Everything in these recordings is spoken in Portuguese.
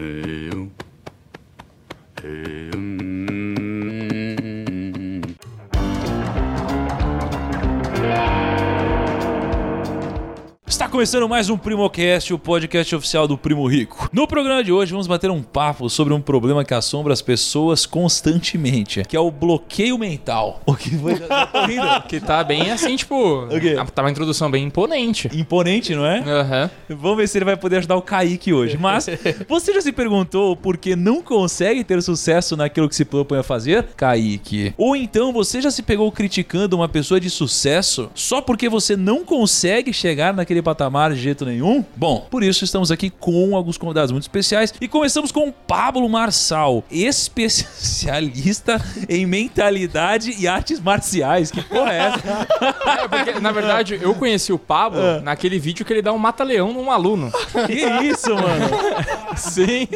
eu, eu, Está começando mais um Primocast, o podcast oficial do Primo Rico. No programa de hoje vamos bater um papo sobre um problema que assombra as pessoas constantemente, que é o bloqueio mental. O que foi? Que tá bem assim, tipo. quê? Tá uma introdução bem imponente. Imponente, não é? Aham. Vamos ver se ele vai poder ajudar o Kaique hoje. Mas você já se perguntou por que não consegue ter sucesso naquilo que se propõe a fazer, Kaique? Ou então você já se pegou criticando uma pessoa de sucesso só porque você não consegue chegar naquele patamar de jeito nenhum? Bom, por isso estamos aqui com alguns convidados muito especiais e começamos com o Pablo Marçal, especialista em mentalidade e artes marciais. Que porra é essa? É, porque, na verdade, eu conheci o Pablo naquele vídeo que ele dá um mata-leão num aluno. Que isso, mano? Sim.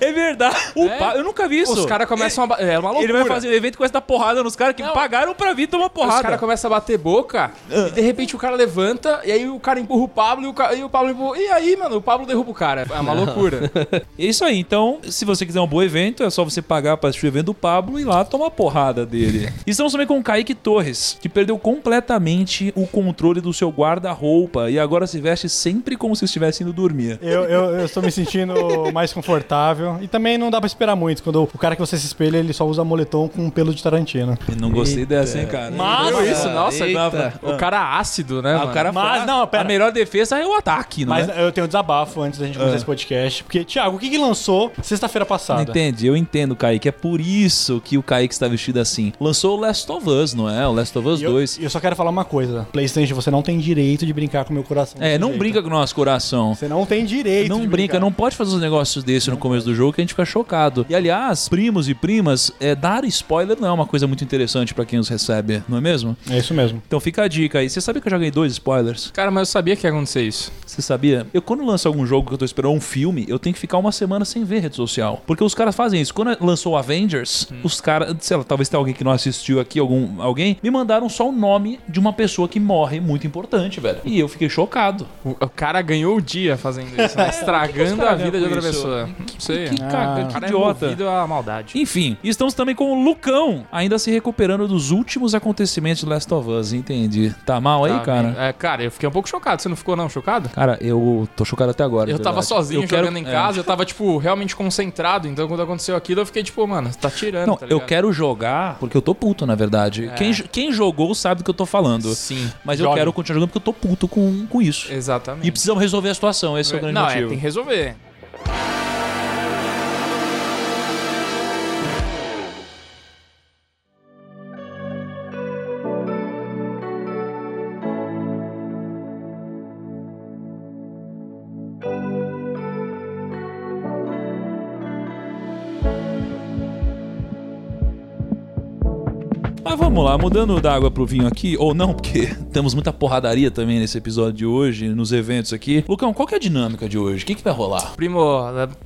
É verdade. O É. Eu nunca vi isso. Os caras começam a. ba- É uma loucura. Ele vai fazer um evento com essa porrada nos caras que Não. pagaram pra vir tomar Os porrada. caras começam a bater boca e de repente o cara levanta e aí o cara empurra o Pablo e o, ca- e o Pablo empurra. E aí, mano, o Pablo derruba o cara. É uma loucura. É isso aí. Então, se você quiser um bom evento, é só você pagar pra assistir o evento do Pablo e lá tomar porrada dele. E Estamos também com o Kaique Torres, que perdeu completamente o controle do seu guarda-roupa e agora se veste sempre como se estivesse indo dormir. Eu, eu, eu estou me sentindo mais confortável. E também não dá pra esperar muito. Quando o cara que você se espelha, ele só usa moletom com pelo de Tarantino. Eu não gostei dessa, hein, cara? Mas isso, nossa, Eita. o cara ácido, né? Ah, mano? o cara Mas, foi- não, pera. A melhor defesa é o ataque, não Mas é? eu tenho um desabafo antes da gente começar esse podcast. Porque, Thiago, o que, que lançou sexta-feira passada? Entendi, eu entendo, Kaique. É por isso que o Kaique está vestido assim. Lançou o Last of Us, não é? O Last of Us E eu, 2. e eu só quero falar uma coisa. PlayStation, você não tem direito de brincar com o meu coração. É, desse não jeito. brinca com o nosso coração. Você não tem direito Não de brinca, brincar. não pode fazer uns negócios desses no começo do jogo que a gente fica chocado. E aliás, primos e primas, é, dar spoiler não é uma coisa muito interessante pra quem os recebe, não é mesmo? É isso mesmo. Então fica a dica aí. Você sabia que eu já ganhei dois spoilers? Cara, mas eu sabia que ia acontecer isso. Você sabia? Eu quando lanço algum jogo que eu tô esperando um filme, eu tenho que ficar uma semana sem ver rede social. Porque os caras fazem isso. Quando lançou o Avengers, os caras, sei lá, talvez tenha alguém que não assistiu aqui, algum alguém, me mandaram só o nome de uma pessoa que morre muito importante, velho. E eu fiquei chocado. O, o cara ganhou o dia fazendo isso, né? Estragando caras a vida de outra isso? pessoa. Não sei. Que, caga, O que cara idiota. é à maldade. Enfim, estamos também com o Lucão, ainda se recuperando dos últimos acontecimentos de Last of Us, entendi. Tá mal aí, Tá, cara? É, cara, eu fiquei um pouco chocado. Você não ficou, não, chocado? Cara, eu tô chocado até agora. Eu tava verdade. sozinho Eu quero- jogando em é. casa, eu tava, tipo, realmente concentrado. Então, quando aconteceu aquilo, eu fiquei, tipo, mano, você tá tirando, Não, tá eu quero jogar porque eu tô puto, na verdade. É. Quem, quem jogou sabe do que eu tô falando. Sim, Mas eu Jogue. quero continuar jogando porque eu tô puto com, com isso. exatamente. E precisamos resolver a situação, esse é o grande Não, é, motivo. tem que resolver. Mas vamos lá, mudando da água pro vinho aqui, ou não, porque temos muita porradaria também nesse episódio de hoje, nos eventos aqui. Lucão, qual que é a dinâmica de hoje? O que, que vai rolar? Primo,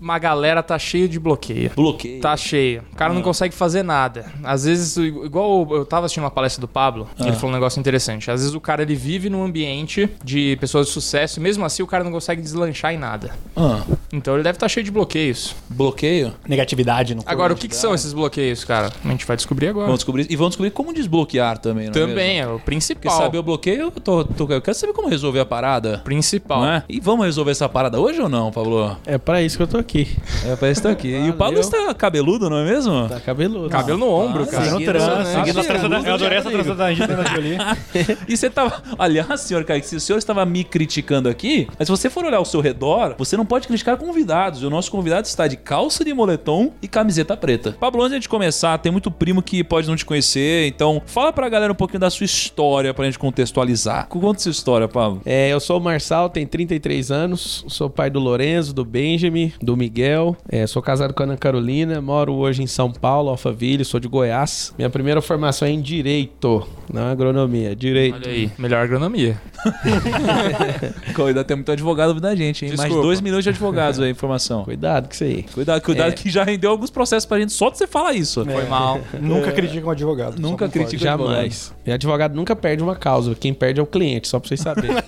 uma galera tá cheio de bloqueio. Bloqueio. Tá cheio. O cara não consegue fazer nada. Às vezes, igual eu tava assistindo uma palestra do Pablo, e ele falou um negócio interessante. Às vezes o cara ele vive num ambiente de pessoas de sucesso e mesmo assim o cara não consegue deslanchar em nada. Ah, Então ele deve estar cheio de bloqueios. bloqueio? Negatividade no corpo. Agora, o que, que são esses bloqueios, cara? A gente vai descobrir agora. Vamos descobrir. E vamos descobrir como desbloquear também, não é Também, mesmo? é o Porque principal. saber o bloqueio, eu, tô, tô- eu quero saber como resolver a parada. Principal. É? E vamos resolver essa parada hoje ou não, Pablo? É pra isso que eu tô aqui. É, parece que tá aqui. E o. Pablo está cabeludo, não é mesmo? Tá cabeludo. Cabelo no ombro, Ah, cara. Seguindo trança, essa- seguindo a trança da- Eu adorei do essa trança da Angelina Jolie. E você tava. Aliás, senhor Kaique, se o senhor estava me criticando aqui, mas se você for olhar ao seu redor, você não pode criticar convidados. O nosso convidado está de calça de moletom e camiseta preta. Pablo, antes de a gente começar, tem muito primo que pode não te conhecer, então fala pra galera um pouquinho da sua história pra gente contextualizar. Conta sua história, Pablo. É, eu sou o Marçal, tenho 33 anos, sou pai do Lorenzo, do Benjamin, do Miguel, é, sou casado com a Ana Carolina, moro hoje em São Paulo, Alphaville, sou de Goiás. Minha primeira formação é em Direito, não agronomia, Direito. Olha aí, melhor agronomia. Ainda tem muito advogado ouvindo a gente, hein? Mais Desculpa. dois milhões de advogados aí, informação. Cuidado com isso aí. Cuidado, cuidado É. que já rendeu alguns processos pra gente só de você falar isso. Foi mal. Nunca critica um advogado. só Nunca critica. Jamais. E advogado nunca perde uma causa, quem perde é o cliente, só pra vocês saberem.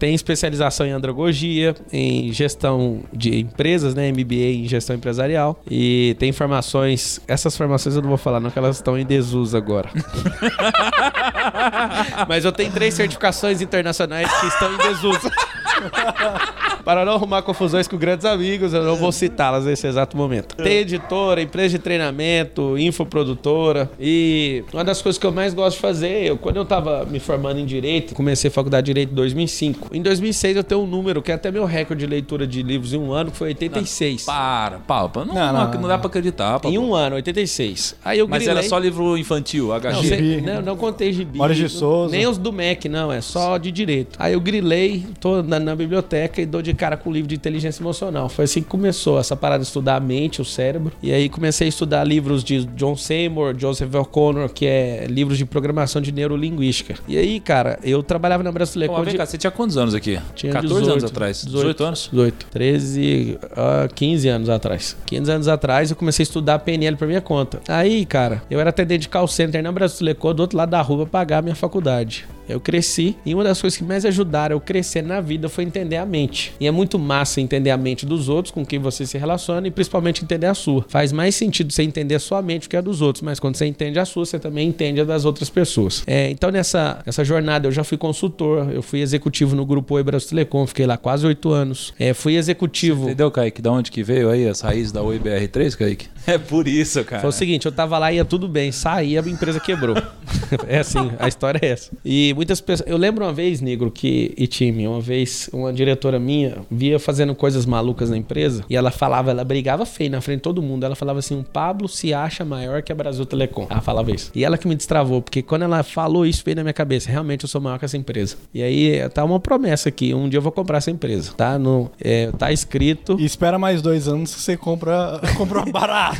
Tem especialização em andragogia, em gestão de empresas, né? MBA em gestão empresarial. E tem formações. Essas formações eu não vou falar, não, que elas estão em desuso agora. Mas eu tenho três certificações internacionais que estão em desuso. Para não arrumar confusões com grandes amigos, eu não vou citá-las nesse exato momento. Tem editora, empresa de treinamento, infoprodutora. E uma das coisas que eu mais gosto de fazer, eu, quando eu tava me formando em Direito, comecei a faculdade de Direito em 2005. Em 2006 eu tenho um número que é até meu recorde de leitura de livros em um ano, que foi 86. Para, Paulo, não, Não, não, não, não dá pra acreditar. Em um ano, 86. Aí eu Mas grilei- era só livro infantil, Não, HG. cê- Gibi. não, não contei gibi. Maurício de Souza. Nem os do MEC, não. É só de direito. Aí eu grilei, tô na, na biblioteca e dou de cara com o livro de inteligência emocional. Foi assim que começou essa parada de estudar a mente, o cérebro. E aí comecei a estudar livros de John Seymour, Joseph O'Connor, que é livros de programação de neurolinguística. E aí, cara, eu trabalhava na Pô, Brasileira vem cá, você tinha quantos anos aqui? Tinha 14 anos 18, atrás. 18. 18 anos? 18, 13, ah, 15 anos atrás. 15 anos atrás eu comecei a estudar PNL por minha conta. Aí, cara, eu era atendente de call center na Brasilecô do outro lado da rua pra pagar a minha faculdade. Eu cresci e uma das coisas que mais ajudaram eu crescer na vida foi entender a mente. E é muito massa entender a mente dos outros, com quem você se relaciona e principalmente entender a sua. Faz mais sentido você entender a sua mente que a dos outros, mas quando você entende a sua, você também entende a das outras pessoas. É, então nessa, nessa jornada eu já fui consultor, eu fui executivo no grupo Oi Brasil Telecom, fiquei lá quase oito anos. É, fui executivo. Entendeu, Kaique? Da onde que veio aí as raízes da Oi BR3, Kaique? É por isso, cara. Foi o seguinte, eu tava lá, ia tudo bem, saí, a empresa quebrou. é assim, a história é essa. E muitas pessoas. Eu lembro uma vez, Negro, que. E time, uma vez, uma diretora minha via fazendo coisas malucas na empresa e ela falava, ela brigava feio na frente de todo mundo. Ela falava assim: o Pablo se acha maior que a Brasil Telecom. Ela falava isso. E ela que me destravou, porque quando ela falou isso, veio na minha cabeça: realmente eu sou maior que essa empresa. E aí tá uma promessa aqui: um dia eu vou comprar essa empresa, tá? No, é, tá escrito. E espera mais dois anos que você compra, compra barato.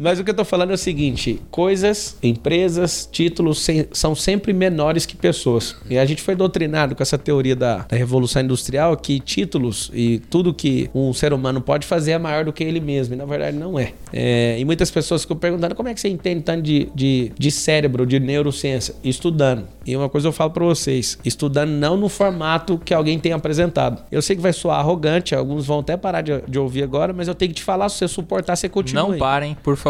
Mas o que eu tô falando é o seguinte: coisas, empresas, títulos são sempre menores que pessoas. E a gente foi doutrinado com essa teoria da, da revolução industrial que títulos e tudo que um ser humano pode fazer é maior do que ele mesmo. E na verdade não é. É, e muitas pessoas ficam perguntando como é que você entende tanto de, de, de cérebro, de neurociência? Estudando. E uma coisa eu falo pra vocês: estudando não no formato que alguém tem apresentado. Eu sei que vai soar arrogante, alguns vão até parar de, de ouvir agora, mas eu tenho que te falar, se você suportar, você continua. Não parem, por favor.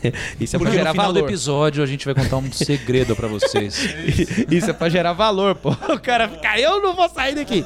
Isso é pra Porque no gerar final valor. do episódio a gente vai contar um segredo pra vocês. Isso é pra gerar valor, pô. O cara fica, eu não vou sair daqui.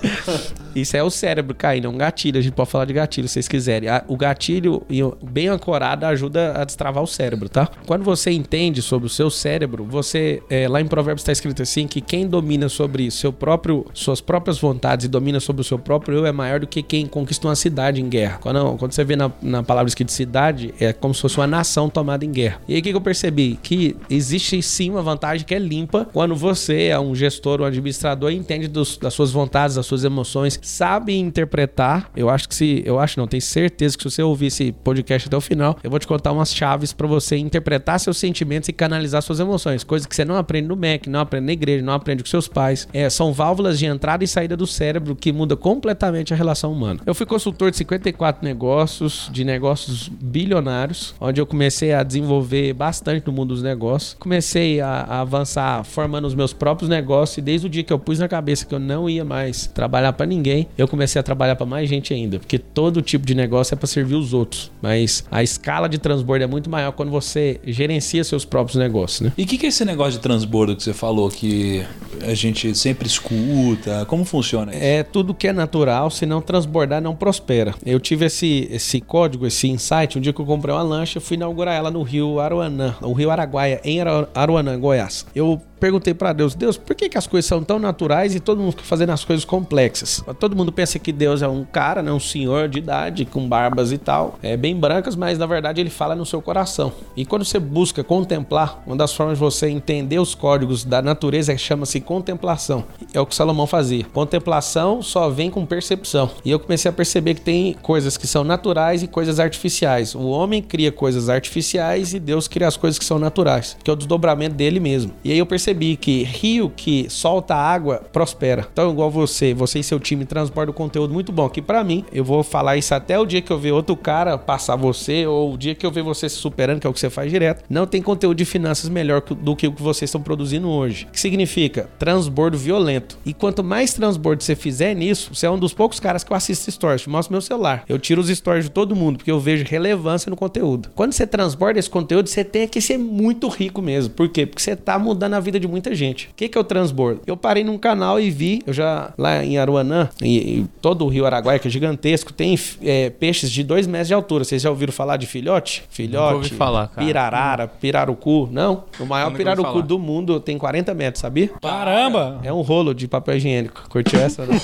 Isso é o cérebro caindo, é um gatilho. A gente pode falar de gatilho se vocês quiserem. O gatilho bem ancorado ajuda a destravar o cérebro, tá? Quando você entende sobre o seu cérebro, você. é, lá em Provérbios está escrito assim: que quem domina sobre seu próprio, suas próprias vontades e domina sobre o seu próprio eu é maior do que quem conquista uma cidade em guerra. Quando, quando você vê na, na palavra escrita cidade, é como se fosse uma nação tomada em guerra. E aí o que, eu percebi? Que existe sim uma vantagem que é limpa quando você é um gestor, um administrador entende dos- das suas vontades, das suas emoções, sabe interpretar. Eu acho que se. Eu acho não, tenho certeza que se você ouvir esse podcast até o final, eu vou te contar umas chaves pra você interpretar seus sentimentos e canalizar suas emoções. Coisa que você não aprende no MEC, não aprende na igreja, não aprende com seus pais. É, são válvulas de entrada e saída do cérebro que muda completamente a relação humana. Eu fui consultor de 54 negócios, de negócios bilionários, onde eu comecei a desenvolver bastante no mundo dos negócios. Comecei a, a avançar formando os meus próprios negócios e desde o dia que eu pus na cabeça que eu não ia mais trabalhar pra ninguém, eu comecei a trabalhar pra mais gente ainda, porque todo tipo de negócio é pra servir os outros, mas a escala de transbordo é muito maior quando você gerencia seus próprios negócios, né? E o que, que é esse negócio de transbordo que você falou que a gente sempre escuta? Como funciona isso? É tudo que é natural, se não transbordar, não prospera. Eu tive esse, esse código, esse insight, um dia que eu comprei uma lancha, fui inaugurar ela no rio Aruanã, o rio Araguaia, em Aru- Aruanã, Goiás. Eu perguntei pra Deus, Deus, por que, que as coisas são tão naturais e todo mundo fica fazendo as coisas complexas? Todo mundo pensa que Deus é um cara, né, um senhor de idade, com barbas e tal, é bem brancas, mas na verdade ele fala no seu coração. E quando você busca contemplar, uma das formas de você entender os códigos da natureza é chama-se contemplação. É o que Salomão fazia. Contemplação só vem com percepção. E eu comecei a perceber que tem coisas que são naturais e coisas artificiais. O homem cria coisas artificiais e Deus cria as coisas que são naturais, que é o desdobramento dele mesmo. E aí eu percebi percebi que rio que solta água prospera. Então, igual você, você e seu time transbordam conteúdo muito bom. Que pra mim, eu vou falar isso até o dia que eu ver outro cara passar você, ou o dia que eu ver você se superando, que é o que você faz direto. Não tem conteúdo de finanças melhor do que o que vocês estão produzindo hoje. O que significa? Transbordo violento. E quanto mais transbordo você fizer nisso, você é um dos poucos caras que eu assisto stories. Mostro meu celular. Eu tiro os stories de todo mundo, porque eu vejo relevância no conteúdo. Quando você transborda esse conteúdo, você tem que ser muito rico mesmo. Por quê? Porque você tá mudando a vida de muita gente. O que, que é o transbordo? Eu parei num canal e vi, eu já lá em Aruanã, e, e todo o rio Araguaia, que é gigantesco, tem é, peixes de 2 metros de altura. Vocês já ouviram falar de filhote? Filhote, falar, cara. pirarara, pirarucu. Não, o maior pirarucu do mundo tem 40 metros, sabia? Caramba! É um rolo de papel higiênico. Curtiu essa? Não?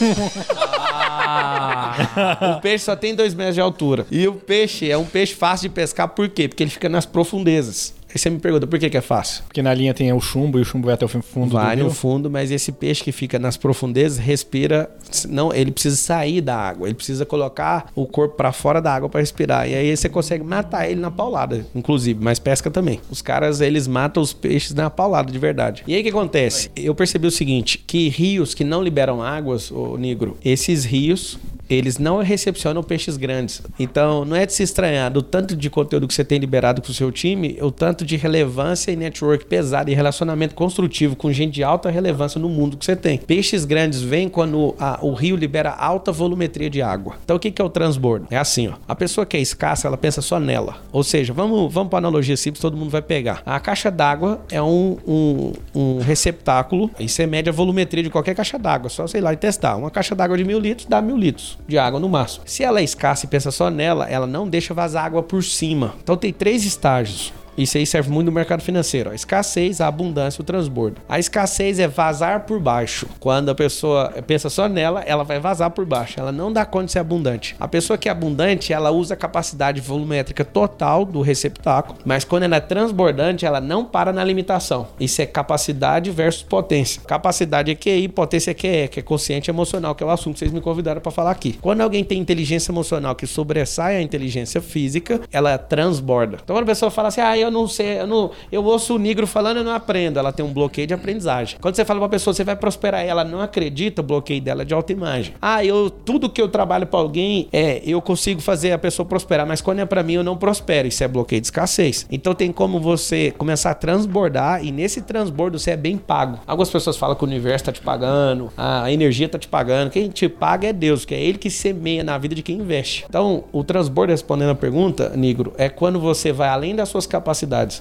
Ah, o peixe só tem 2 metros de altura. E o peixe é um peixe fácil de pescar, por quê? Porque ele fica nas profundezas. Você me pergunta, por que, que é fácil? Porque na linha tem o chumbo e o chumbo vai até o fundo Vai do no rio. fundo, mas esse peixe que fica nas profundezas respira. Não, ele precisa sair da água. Ele precisa colocar o corpo pra fora da água pra respirar. E aí você consegue matar ele na paulada, inclusive, mas pesca também. Os caras eles matam os peixes na paulada de verdade. E aí o que acontece? Eu percebi o seguinte: que rios que não liberam águas, ô negro, esses rios eles não recepcionam peixes grandes. Então, não é de se estranhar do tanto de conteúdo que você tem liberado com o seu time, o tanto de relevância e network pesado e relacionamento construtivo com gente de alta relevância no mundo que você tem. Peixes grandes vêm quando a- o rio libera alta volumetria de água. Então, o que, que é o transbordo? É assim, ó. A pessoa que é escassa, ela pensa só nela. Ou seja, vamos, vamos para analogia simples, todo mundo vai pegar. A caixa d'água é um, um, um receptáculo, e você mede a volumetria de qualquer caixa d'água, só sei lá e testar. Uma caixa d'água de mil litros dá mil litros de água no máximo. Se ela é escassa e pensa só nela, ela não deixa vazar água por cima. Então tem três estágios. Isso aí serve muito no mercado financeiro. A escassez, a abundância o transbordo. A escassez é vazar por baixo. Quando a pessoa pensa só nela, ela vai vazar por baixo. Ela não dá conta de ser abundante. A pessoa que é abundante, ela usa a capacidade volumétrica total do receptáculo. Mas quando ela é transbordante, ela não para na limitação. Isso é capacidade versus potência. Capacidade é QI, potência é QE, que é consciente emocional, que é o assunto que vocês me convidaram para falar aqui. Quando alguém tem inteligência emocional que sobressai a inteligência física, ela transborda. Então quando a pessoa fala assim, ah, eu não sei, eu, não, eu ouço o negro falando, eu não aprendo. Ela tem um bloqueio de aprendizagem. Quando você fala pra pessoa, você vai prosperar, ela não acredita, o bloqueio dela é de autoimagem. Ah, eu tudo que eu trabalho pra alguém é, eu consigo fazer a pessoa prosperar, mas quando é pra mim eu não prospero. Isso é bloqueio de escassez. Então tem como você começar a transbordar e nesse transbordo você é bem pago. Algumas pessoas falam que o universo tá te pagando, a energia tá te pagando. Quem te paga é Deus, que é ele que semeia na vida de quem investe. Então, o transbordo, respondendo a pergunta, Negro, é quando você vai além das suas capacidades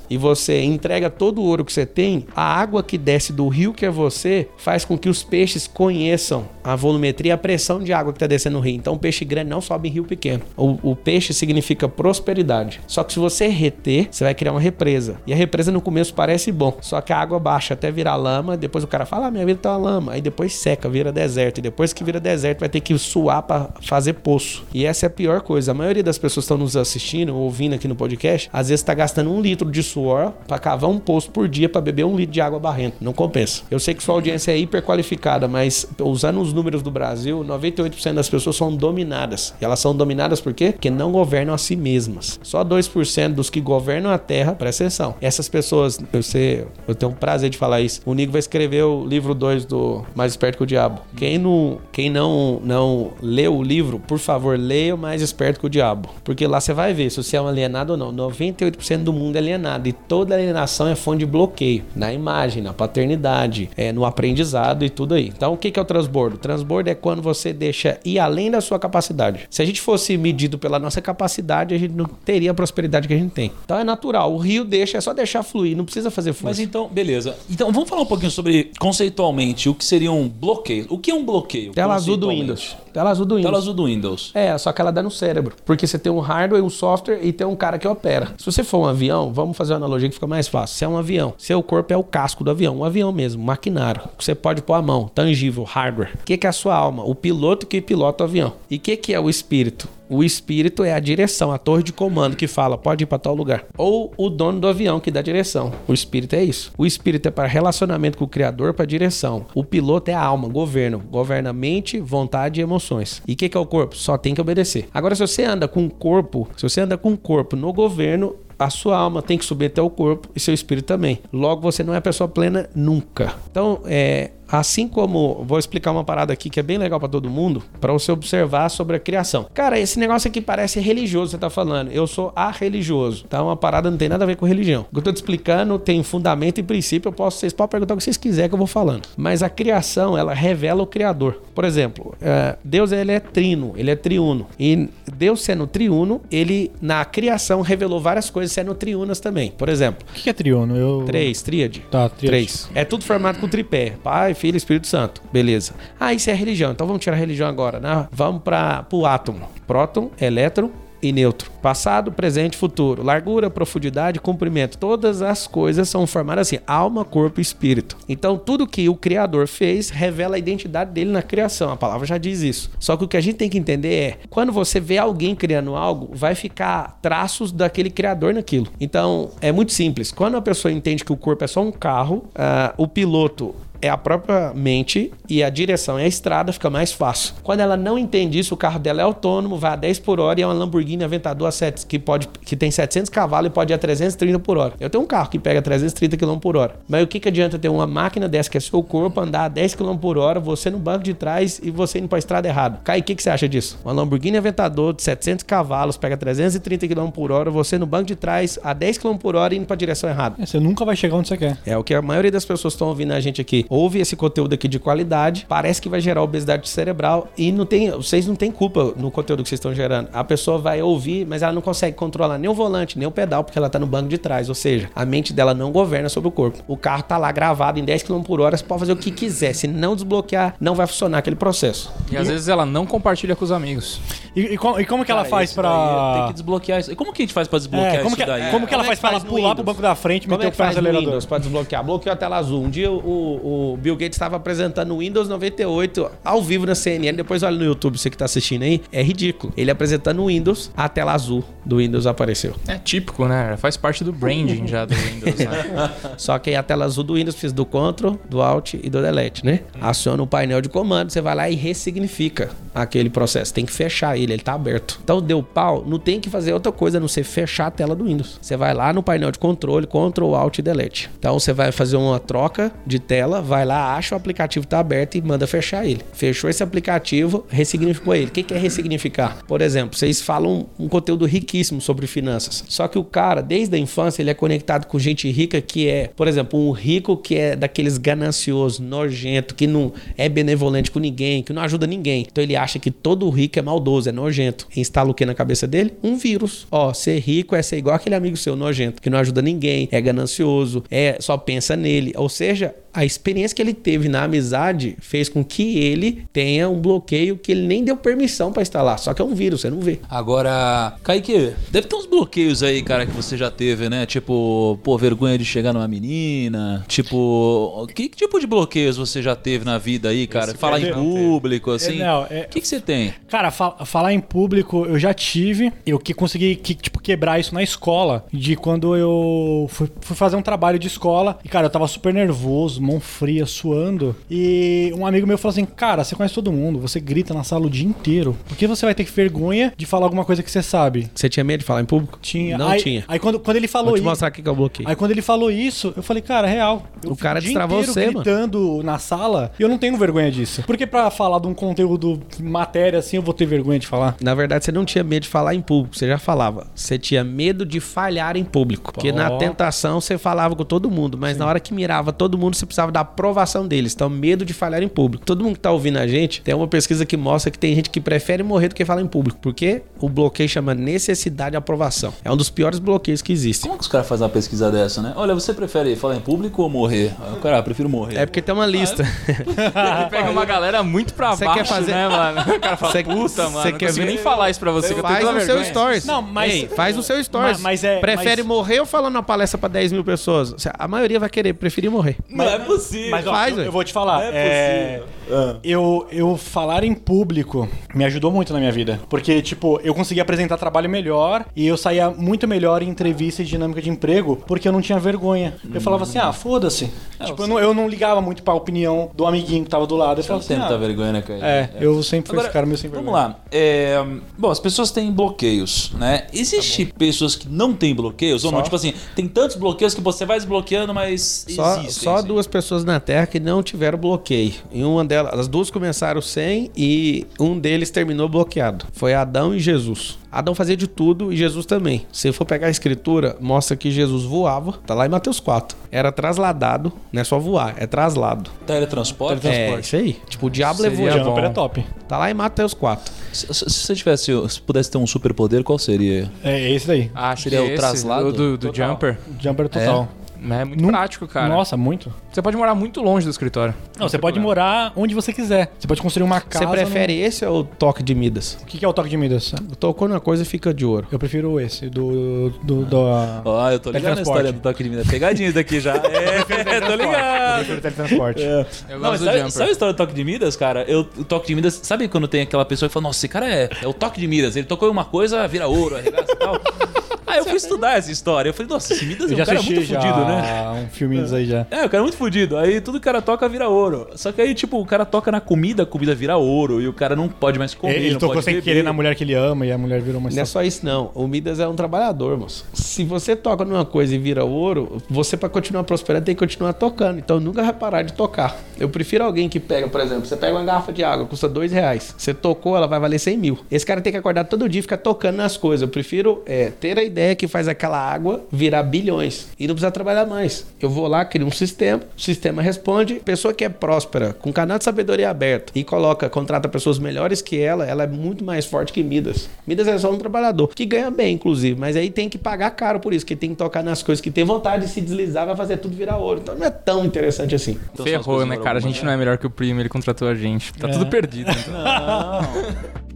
e você entrega todo o ouro que você tem, a água que desce do rio que é você faz com que os peixes conheçam a volumetria e a pressão de água que está descendo no rio. Então, o peixe grande não sobe em rio pequeno. O, o peixe significa prosperidade. Só que se você reter, você vai criar uma represa. E a represa no começo parece bom, só que a água baixa até virar lama, depois o cara fala, ah, minha vida tá uma lama. Aí depois seca, vira deserto. E depois que vira deserto, vai ter que suar para fazer poço. E essa é a pior coisa. A maioria das pessoas que estão nos assistindo, ouvindo aqui no podcast, às vezes está gastando um litro de suor para cavar um poço por dia para beber um litro de água barrenta. Não compensa. Eu sei que sua audiência é hiper qualificada, mas usando os números do Brasil, 98% das pessoas são dominadas. E elas são dominadas por quê? Porque não governam a si mesmas. Só 2% dos que governam a Terra, presta atenção. Essas pessoas, eu sei, eu tenho um prazer de falar isso. O Nico vai escrever o livro 2 do Mais Esperto que o Diabo. Quem não, quem não, não leu o livro, por favor, leia o Mais Esperto que o Diabo. Porque lá você vai ver se você é um alienado ou não. 98% do mundo é alienado. E toda alienação é fonte de bloqueio. Na imagem, na paternidade, é, no aprendizado e tudo aí. Então, o que é o transbordo? O transbordo é quando você deixa ir além da sua capacidade. Se a gente fosse medido pela nossa capacidade, a gente não teria a prosperidade que a gente tem. Então é natural. O rio deixa, é só deixar fluir, não precisa fazer força. Mas então, beleza. Então vamos falar um pouquinho sobre conceitualmente o que seria um bloqueio. O que é um bloqueio? Tela azul do? Windows. Tela azul do Windows. Tela azul do Windows. É, só que ela dá no cérebro. Porque você tem um hardware, um software e tem um cara que opera. Se você for um avião, vamos fazer uma analogia que fica mais fácil. Você é um avião. Seu corpo é o casco do avião. Um avião mesmo, maquinário. Você pode pôr a mão, tangível, hardware. O que, que é a sua alma? O piloto que pilota o avião. E o que, que é o espírito? O espírito é a direção, a torre de comando que fala pode ir para tal lugar. Ou o dono do avião que dá direção. O espírito é isso. O espírito é para relacionamento com o criador, para direção. O piloto é a alma, governo. Governa mente, vontade e emoções. E o que, que é o corpo? Só tem que obedecer. Agora, se você anda com o corpo, se você anda com o corpo no governo, a sua alma tem que subir até o corpo e seu espírito também. Logo, você não é pessoa plena nunca. Então, é, Assim como vou explicar uma parada aqui que é bem legal para todo mundo, para você observar sobre a criação. Cara, esse negócio aqui parece religioso, você tá falando. Eu sou a-religioso, tá? Uma parada não tem nada a ver com religião. O que eu tô te explicando tem fundamento e princípio, eu posso, vocês podem perguntar o que vocês quiserem que eu vou falando. Mas a criação, ela revela o criador. Por exemplo, é, Deus ele é trino, ele é triuno. E Deus sendo triuno, ele na criação revelou várias coisas sendo triunas também. Por exemplo, O que que é triuno? Eu... três, tríade. Tá, tríade. Três. É tudo formado com tripé. Pai, Filho e Espírito Santo. Beleza. Ah, isso é religião. Então vamos tirar a religião agora, né? Vamos para o átomo. Próton, elétron e nêutron. Passado, presente, futuro. Largura, profundidade, comprimento. Todas as coisas são formadas assim: alma, corpo e espírito. Então, tudo que o Criador fez revela a identidade dele na criação. A palavra já diz isso. Só que o que a gente tem que entender é: quando você vê alguém criando algo, vai ficar traços daquele Criador naquilo. Então, é muito simples. Quando a pessoa entende que o corpo é só um carro, ah, o piloto é a própria mente e a direção é a estrada, fica mais fácil. Quando ela não entende isso, o carro dela é autônomo, vai a 10 por hora e é uma Lamborghini Aventador a 7, que, pode, que tem 700 cavalos e pode ir a 330 por hora. Eu tenho um carro que pega 330 km por hora. Mas o que, que adianta ter uma máquina dessa que é seu corpo andar a 10 km por hora, você no banco de trás e você indo pra estrada errado? Kai, o que, que você acha disso? Uma Lamborghini Aventador de 700 cavalos, pega 330 km por hora, você no banco de trás a 10 km por hora indo pra direção errada. É, Você nunca vai chegar onde você quer. É o que a maioria das pessoas estão ouvindo a gente aqui. Ouve esse conteúdo aqui de qualidade, parece que vai gerar obesidade cerebral e não tem, vocês não têm culpa no conteúdo que vocês estão gerando. A pessoa vai ouvir, mas ela não consegue controlar nem o volante, nem o pedal, porque ela tá no banco de trás. Ou seja, a mente dela não governa sobre o corpo. O carro tá lá gravado em 10 km por hora, você pode fazer o que quiser. Se não desbloquear, não vai funcionar aquele processo. E às vezes ela não compartilha com os amigos. E, e como, e como que ela Cara, faz isso daí Tem que desbloquear isso. E Como que a gente faz pra desbloquear É, como isso que, daí? como que ela Como é faz que pra ela faz no pular pro Windows? banco da frente e Como meter é o pé no acelerador? Para desbloquear? Bloqueou a tela azul. Um dia o, o Bill Gates estava apresentando o Windows 98 ao vivo na CNN. Depois olha no YouTube, você que tá assistindo aí. É ridículo. Ele apresentando o Windows, a tela azul do Windows apareceu. É típico, né? Faz parte do branding já do Windows, né? Só que aí a tela azul do Windows precisa do Ctrl, do Alt e do Delete, né? Aciona o painel de comando, você vai lá e ressignifica aquele processo. Tem que fechar ele, ele tá aberto. Então deu pau, não tem que fazer outra coisa a não ser fechar a tela do Windows. Você vai lá no painel de controle, Ctrl, Alt Delete. Então você vai fazer uma troca de tela, vai lá, acha o aplicativo tá aberto e manda fechar ele. Fechou esse aplicativo, ressignificou ele. O que é ressignificar? Por exemplo, vocês falam um conteúdo riquíssimo sobre finanças. Só que o cara, desde a infância, ele é conectado com gente rica que é, por exemplo, um rico que é daqueles gananciosos, nojento, que não é benevolente com ninguém, que não ajuda ninguém. Então ele acha que todo rico é maldoso, é nojento. Instala o que na cabeça dele? Um vírus. Ó, ser rico é ser igual aquele amigo seu nojento, que não ajuda ninguém, é ganancioso, é só pensa nele. Ou seja, a experiência que ele teve na amizade fez com que ele tenha um bloqueio que ele nem deu permissão pra instalar. Só que é um vírus, você não vê. Agora, Kaique, deve ter uns bloqueios aí, cara, que você já teve, né? Tipo, pô, vergonha de chegar numa menina. Tipo, que tipo de bloqueios você já teve na vida aí, cara? Falar em público, assim. não, O é- que, que você tem? Cara, fa- falar em público eu já tive. Eu que consegui que, tipo, quebrar isso na escola. De quando eu fui, fui fazer um trabalho de escola. E, cara, eu tava super nervoso, mão fria, suando. E um amigo meu falou assim: Cara, você conhece todo mundo, você grita na sala o dia inteiro. Por que você vai ter que vergonha de falar alguma coisa que você sabe? Você tinha medo de falar em público? Tinha. Não aí, tinha. Aí quando, quando ele falou Vou te isso. mostrar aqui que eu bloqueei. Aí quando ele falou isso, eu falei, cara, real. Eu O cara destravou você, mano. gritando na sala e eu não tenho vergonha disso. Porque pra falar de um conteúdo matéria assim, eu vou ter vergonha de falar. Na verdade, você não tinha medo de falar em público, você já falava. Você tinha medo de falhar em público. Porque Ó. na tentação você falava com todo mundo, mas na hora que mirava todo mundo, você precisava da aprovação deles. Então, medo de falhar em público. Todo mundo que tá ouvindo a gente, tem uma pesquisa que mostra que tem gente que prefere morrer do que falar em público. Porque o bloqueio chama necessidade de aprovação. É um dos piores bloqueios que existem. Como que os caras fazem uma pesquisa dessa, né? Olha, você prefere falar em público ou morrer? O cara, ah, prefiro morrer. É porque tem uma lista. Ele pega uma galera muito pra Você baixo, quer fazer- né, mano? O cara fala, Você- puta, mano, você não quer consigo ver- nem falar isso pra você, que eu Faz no seu stories. Não, mas- Ei, faz no seu stories. Mas- mas é- Prefere mas- morrer ou falando uma palestra pra 10 mil pessoas? A maioria vai querer, preferir morrer. É possível. Mas ó, Faz, eu, eu vou te falar. Não é é, possível. eu, eu falar em público me ajudou muito na minha vida. Porque, tipo, eu consegui apresentar trabalho melhor e eu saía muito melhor em entrevista e dinâmica de emprego porque eu não tinha vergonha. Eu falava assim, ah, foda-se. tipo, eu não, eu não ligava muito pra opinião do amiguinho que tava do lado. Eu Não falava assim, ah, vergonha, né, cara? é, eu sempre fui Agora, esse cara meio sem vergonha. Vamos lá. É, bom, as pessoas têm bloqueios, né? Existe pessoas que não têm bloqueios? Ou não? Tipo assim, tem tantos bloqueios que você vai desbloqueando, mas Só, existem. só assim. duas pessoas na Terra que não tiveram bloqueio. E uma delas, as duas começaram sem e um deles terminou bloqueado. Foi Adão e Jesus. Adão fazia de tudo e Jesus também. Se for pegar a escritura, mostra que Jesus voava, tá lá em Mateus 4. Era trasladado, não é só voar, é traslado. Teletransporte? É, isso aí. Tipo, o diabo levou. Jumper é top. Tá lá em Mateus 4. Se, se- se você tivesse, se pudesse ter um superpoder, qual seria? É esse daí. Acho Seria que o esse, traslado? o do, do Total. Jumper. Jumper total. É muito Nun- prático, cara. Nossa, muito. Você pode morar muito longe do escritório. Não, você pode morar onde você quiser. Você pode construir uma casa. Você prefere esse ou o toque de Midas? no- O que que é o toque de Midas? Tocou na coisa e fica de ouro. Eu prefiro esse, do. do, do Ó, eu tô ligado na Teletransporte. história do toque de vida. Pegadinha daqui já. É, tô Eu ligado. prefiro teletransporte. Eu Não, gosto mas do sabe, sabe a história do toque de Midas, cara? Eu, o toque de Midas, sabe quando tem aquela pessoa que fala, nossa, esse cara é, é o toque de Midas, ele tocou em uma coisa, vira ouro, arregaça e tal. Aí eu fui estudar essa história. Eu falei, nossa, esse Midas é Eu um cara muito já fudido, né? um filminho disso aí já. É, o cara é muito fudido. Aí tudo que o cara toca vira ouro. Só que aí, tipo, o cara toca na comida, a comida vira ouro. E o cara não pode mais comer. ele não tocou pode sem beber. querer na mulher que ele ama e a mulher virou uma Não é só isso, não. O Midas é um trabalhador, moço. Se você toca numa coisa e vira ouro, você, pra continuar prosperando, tem que continuar tocando. Então nunca vai parar de tocar. Eu prefiro alguém que pega, por exemplo, você pega uma garrafa de água, custa dois reais. Você tocou, ela vai valer 100 mil. Esse cara tem que acordar todo dia e ficar tocando nas coisas. Eu prefiro é, ter a ideia que faz aquela água virar bilhões e não precisar trabalhar mais. Eu vou lá, crio um sistema, o sistema responde. Pessoa que é próspera, com canal de sabedoria aberto e coloca, contrata pessoas melhores que ela, ela é muito mais forte que Midas. Midas é só um trabalhador, que ganha bem, inclusive, mas aí tem que pagar caro por isso, que tem que tocar nas coisas, que tem vontade de se deslizar, vai fazer tudo virar ouro. Então não é tão interessante assim. Então, Ferrou, né, cara? A gente não é melhor que o primo, ele contratou a gente. Tá É. tudo perdido. Então. Não.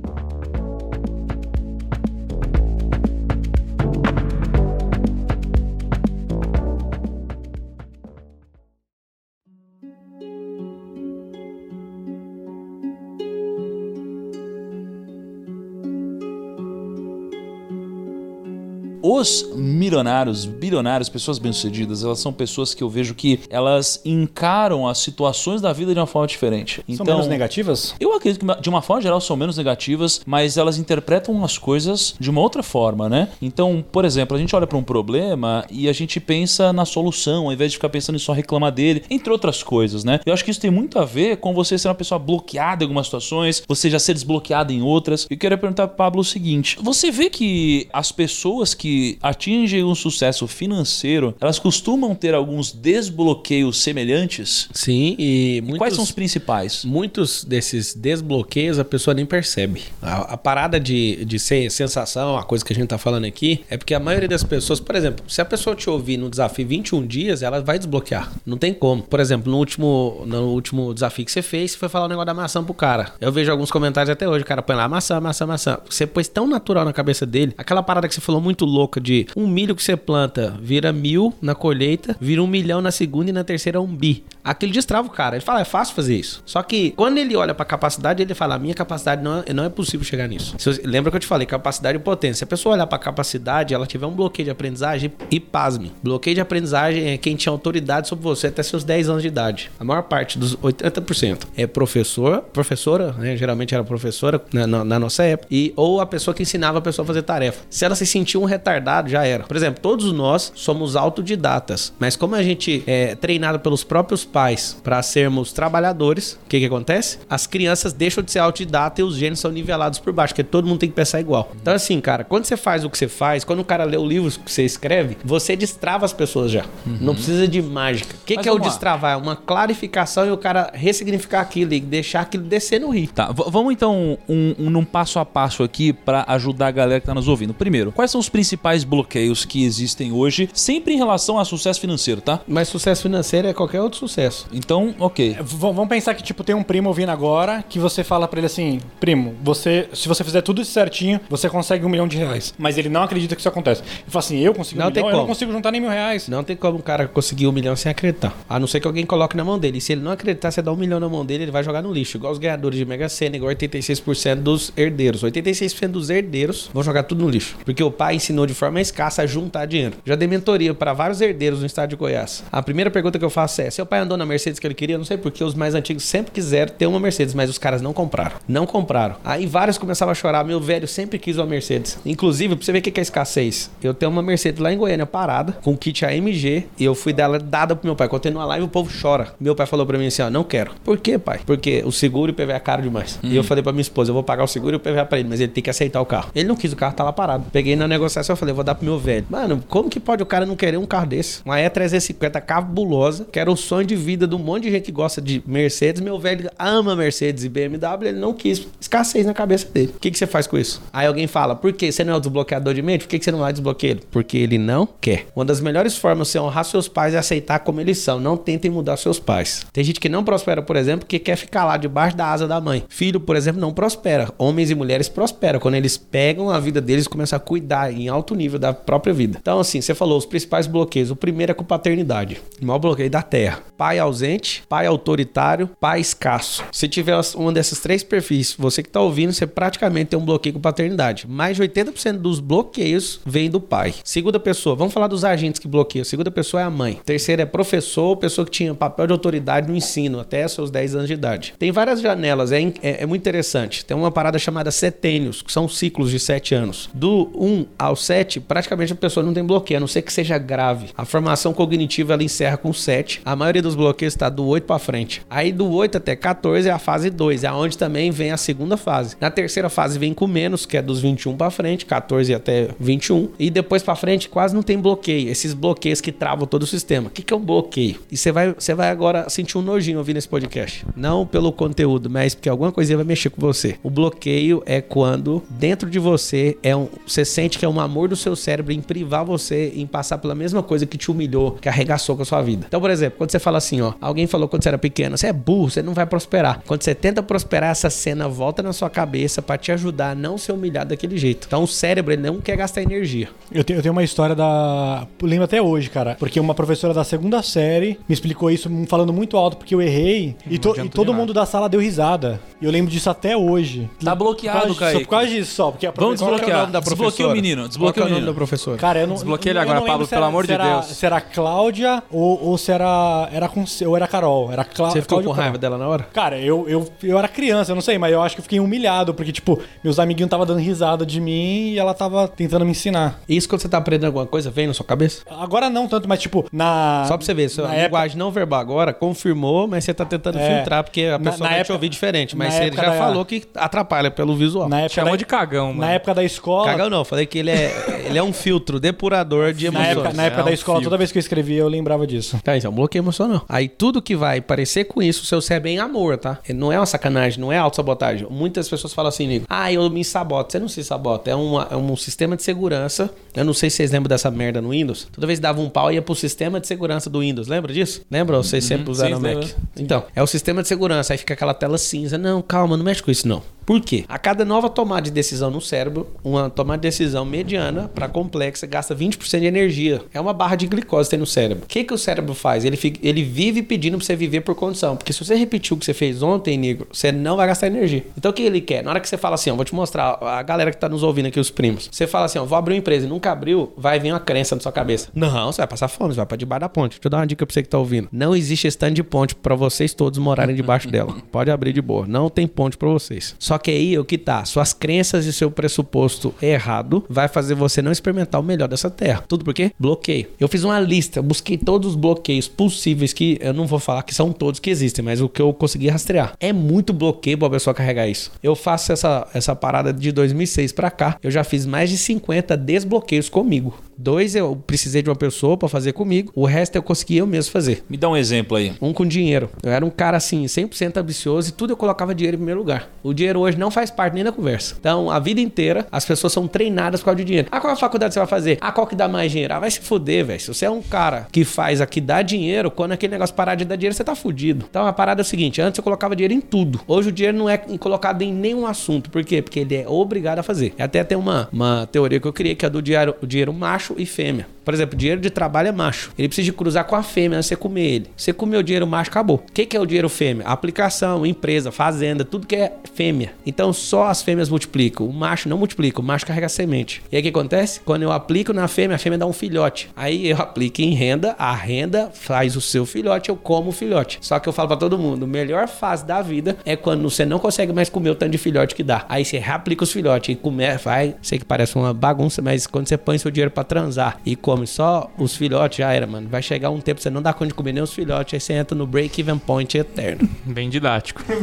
Os milionários, bilionários, pessoas bem-sucedidas, elas são pessoas que eu vejo que elas encaram as situações da vida de uma forma diferente. São Então, menos negativas? eu acredito que, de uma forma geral, são menos negativas, mas elas interpretam as coisas de uma outra forma, né? Então, por exemplo, a gente olha para um problema e a gente pensa na solução, ao invés de ficar pensando em só reclamar dele, entre outras coisas, né? Eu acho que isso tem muito a ver com você ser uma pessoa bloqueada em algumas situações, você já ser desbloqueado em outras. E eu queria perguntar para Pablo o seguinte: você vê que as pessoas que atingem um sucesso financeiro, elas costumam ter alguns desbloqueios semelhantes? Sim, e E muitos... quais são os principais? Muitos desses desbloqueios a pessoa nem percebe. A, a parada de, de ser sensação, a coisa que a gente tá falando aqui, é porque a maioria das pessoas, por exemplo, se a pessoa te ouvir no desafio 21 dias, ela vai desbloquear. Não tem como. Por exemplo, no último, no último desafio que você fez, você foi falar o negócio da maçã pro cara. Eu vejo alguns comentários até hoje, o cara põe lá maçã, maçã, maçã. Você pôs tão natural na cabeça dele, aquela parada que você falou muito louca de um milho que você planta vira mil na colheita, vira um milhão na segunda e na terceira um bi. Aquilo destrava o cara. Ele fala, é fácil fazer isso. Só que quando ele olha pra capacidade, ele fala, a minha capacidade não é, não é possível chegar nisso. Você- lembra que eu te falei, capacidade e potência. Se a pessoa olhar pra capacidade, ela tiver um bloqueio de aprendizagem, e pasme. Bloqueio de aprendizagem é quem tinha autoridade sobre você até seus 10 anos de idade. A maior parte dos 80% é professor, professora, né? Geralmente era professora na, na- na nossa época, e ou a pessoa que ensinava a pessoa a fazer tarefa. Se ela se sentiu um retardado, já. Por exemplo, todos nós somos autodidatas, mas como a gente é treinado pelos próprios pais para sermos trabalhadores, o que que acontece? As crianças deixam de ser autodidata e os genes são nivelados por baixo, porque todo mundo tem que pensar igual. Então assim, cara, quando você faz o que você faz, quando o cara lê o livro que você escreve, você destrava as pessoas já. Não precisa de mágica. O que, que é o lá. destravar? É uma clarificação e o cara ressignificar aquilo e deixar aquilo descer no rio. Tá, vamos então um, um, num passo a passo aqui pra ajudar a galera que tá nos ouvindo. Primeiro, quais são os principais bloqueios que existem hoje, sempre em relação a sucesso financeiro, tá? Mas sucesso financeiro é qualquer outro sucesso. Então, ok. V- vamos pensar que, tipo, tem um primo ouvindo agora que você fala pra ele assim: primo, você, se você fizer tudo isso certinho, você consegue um milhão de reais. Mas ele não acredita que isso acontece. Ele fala assim: eu consigo Não um tem milhão, eu não como. consigo juntar nem mil reais. Não tem como um cara conseguir um milhão sem acreditar. A não ser que alguém coloque na mão dele. E se ele não acreditar, você dá um milhão na mão dele, ele vai jogar no lixo. Igual os ganhadores de Mega Sena, igual 86% dos herdeiros. 86% dos herdeiros vão jogar tudo no lixo. Porque o pai ensinou de forma escassa a juntar dinheiro. Já dei mentoria para vários herdeiros no estado de Goiás. A primeira pergunta que eu faço é: seu pai andou na Mercedes que ele queria? Não sei porque os mais antigos sempre quiseram ter uma Mercedes, mas os caras não compraram. Não compraram. Aí vários começavam a chorar: meu velho sempre quis uma Mercedes. Inclusive, pra você ver o que é escassez, eu tenho uma Mercedes lá em Goiânia parada, com kit AMG, e eu fui dela dada pro meu pai. Quando eu numa live, o povo chora. Meu pai falou pra mim assim: ó, não quero. Por quê, pai? Porque o seguro e o PVA é caro demais. E eu falei pra minha esposa: eu vou pagar o seguro e o PVA pra ele, mas ele tem que aceitar o carro. Ele não quis, o carro tá lá parado. Peguei na negociação e falei: vou dar pro meu velho. Mano, como que pode o cara não querer um carro desse? Uma E350 cabulosa, que era o sonho de vida de um monte de gente que gosta de Mercedes. Meu velho ama Mercedes e BMW, ele não quis. Escassez na cabeça dele. O que, que você faz com isso? Aí alguém fala: por quê? Você não é o desbloqueador de mente? Por que, que você não vai desbloquear ele? Porque ele não quer. Uma das melhores formas de você honrar seus pais é aceitar como eles são. Não tentem mudar seus pais. Tem gente que não prospera, por exemplo, que quer ficar lá debaixo da asa da mãe. Filho, por exemplo, não prospera. Homens e mulheres prosperam quando eles pegam a vida deles e começam a cuidar em alto nível da própria vida. Então, assim, você falou os principais bloqueios. O primeiro é com paternidade. O maior bloqueio da terra. Pai ausente, pai autoritário, pai escasso. Se tiver um desses três perfis, você que tá ouvindo, você praticamente tem um bloqueio com paternidade. Mais de 80% dos bloqueios vem do pai. Segunda pessoa, vamos falar dos agentes que bloqueiam. Segunda pessoa é a mãe. Terceira é professor, pessoa que tinha papel de autoridade no ensino até seus 10 anos de idade. Tem várias janelas, é, é, é muito interessante. Tem uma parada chamada setênios, que são ciclos de 7 anos. Do 1 ao 7, praticamente a pessoa não tem bloqueio, a não ser que seja grave. A formação cognitiva ela encerra com 7. A maioria dos bloqueios está do 8 para frente. Aí do 8 até 14 é a fase 2, é onde também vem a segunda fase. Na terceira fase vem com menos, que é dos 21 para frente, 14 até 21. E depois para frente quase não tem bloqueio. Esses bloqueios que travam todo o sistema. O que, que é um bloqueio? E você vai, você vai agora sentir um nojinho ouvindo esse podcast. Não pelo conteúdo, mas porque alguma coisinha vai mexer com você. O bloqueio é quando dentro de você é um, você sente que é um amor do seu cérebro em privar você em passar pela mesma coisa que te humilhou, que arregaçou com a sua vida. Então, por exemplo, quando você fala assim, ó, alguém falou quando você era pequeno, você é burro, você não vai prosperar. Quando você tenta prosperar, essa cena volta na sua cabeça para te ajudar a não ser humilhado daquele jeito. Então, o cérebro ele não quer gastar energia. Eu tenho, eu tenho uma história da. Lembro até hoje, cara. Porque uma professora da segunda série me explicou isso falando muito alto porque eu errei. E, to, e todo mundo da sala deu risada. E eu lembro disso até hoje. Tá bloqueado, cara. Só por causa disso, só. Porque a Vamos professora- desbloquear. da Desbloqueia o professora? menino. Qual Desbloqueia que é o o nome da menino. Professora? Cara, eu não. Desbloqueia ele agora, Pablo, pelo amor de Deus. Se era Cláudia ou, ou se era. Era com, ou era Carol. Era Clá, Você ficou Cláudia com raiva dela na hora? Cara, eu, eu, eu era criança, eu não sei, mas eu acho que eu fiquei humilhado, porque, tipo, meus amiguinhos estavam dando risada de mim e ela tava tentando me ensinar. Isso quando você tá aprendendo alguma coisa, vem na sua cabeça? Agora não tanto, mas, tipo, na. Só pra você ver, sua na época- linguagem não verbal agora confirmou, mas você tá tentando É. filtrar, porque a Na- pessoa na vai te época- ouvir diferente. Mas na você já da- falou que atrapalha pelo visual. Na época, Chamou da, de cagão, mano. na época da escola. Cagão não, falei que ele é, ele é um filtro depurador de Na emoções. época, na época É da um escola, fio. toda vez que eu escrevia, eu lembrava disso. Tá, então, bloqueio emocional. Aí tudo que vai parecer com isso, o seu cérebro é em amor, tá? Não é uma sacanagem, não é autossabotagem. Muitas pessoas falam assim, Nico, ah, eu me saboto. Você não se sabota, é, uma- é um sistema de segurança. Eu não sei se vocês lembram dessa merda no Windows. Toda vez que dava um pau, ia pro sistema de segurança do Windows. Lembra disso? Lembra? Ou Vocês sempre usaram sim, o Mac. Então, é o sistema de segurança. Aí fica aquela tela cinza. Não, calma, não mexe com isso, não. Por quê? A cada nova tomada de decisão no cérebro, uma tomada de decisão mediana para complexa gasta 20% de energia. É uma barra de glicose que tem no cérebro. O que, que o cérebro faz? Ele, fica- ele vive pedindo pra você viver por condição. Porque se você repetir o que você fez ontem, negro, você não vai gastar energia. Então o que ele quer? Na hora que você fala assim, ó, vou te mostrar, a galera que tá nos ouvindo aqui, os primos. Você fala assim, ó, vou abrir uma empresa e nunca abriu, vai vir uma crença na sua cabeça. Não, você vai passar fome, você vai pra debaixo da ponte. Deixa eu dar uma dica pra você que tá ouvindo. Não existe stand de ponte pra vocês todos morarem debaixo dela. Pode abrir de boa. Não tem ponte pra vocês. Só que aí o que tá? Suas crenças e seu pressuposto errado vai fazer você não experimentar o melhor dessa terra. Tudo por quê? Bloqueio. Eu fiz uma lista, busquei todos os bloqueios possíveis que eu não vou falar que são todos que existem, mas o que eu consegui rastrear. É muito bloqueio pra pessoa carregar isso. Eu faço essa, essa parada de 2006 pra cá. Eu já fiz mais de 50 desbloqueios comigo. Dois eu precisei de uma pessoa pra fazer comigo, o resto eu consegui eu mesmo fazer. Me dá um exemplo aí. Um com dinheiro. Eu era um cara assim, 100% ambicioso e tudo eu colocava dinheiro em primeiro lugar. O dinheiro hoje não faz parte nem da conversa. Então, a vida inteira, as pessoas são treinadas por causa de dinheiro. Ah, qual a faculdade você vai fazer? Ah, qual que dá mais dinheiro? Ah, vai se fuder, velho. Se você é um cara que faz aqui, dá dinheiro, quando aquele negócio parar de dar dinheiro, você tá fudido. Então, a parada é o seguinte: antes eu colocava dinheiro em tudo. Hoje o dinheiro não é colocado em nenhum assunto. Por quê? Porque ele é obrigado a fazer. Até tem uma, uma teoria que eu criei que é do dinheiro, o dinheiro macho e fêmea. Por exemplo, dinheiro de trabalho é macho. Ele precisa de cruzar com a fêmea de você comer ele. Você comeu o dinheiro macho, acabou. O que, que é o dinheiro fêmea? Aplicação, empresa, fazenda, tudo que é fêmea. Então só as fêmeas multiplicam. O macho não multiplica, o macho carrega semente. E aí o que acontece? Quando eu aplico na fêmea, a fêmea dá um filhote. Aí eu aplico em renda, a renda faz o seu filhote, eu como o filhote. Só que eu falo pra todo mundo, a melhor fase da vida é quando você não consegue mais comer o tanto de filhote que dá. Aí você reaplica os filhotes e come, vai, sei que parece uma bagunça, mas quando você põe seu dinheiro pra transar e come só os filhotes, já era, mano. Vai chegar um tempo que você não dá conta de comer nem os filhotes, aí você entra no break-even point eterno. Bem didático.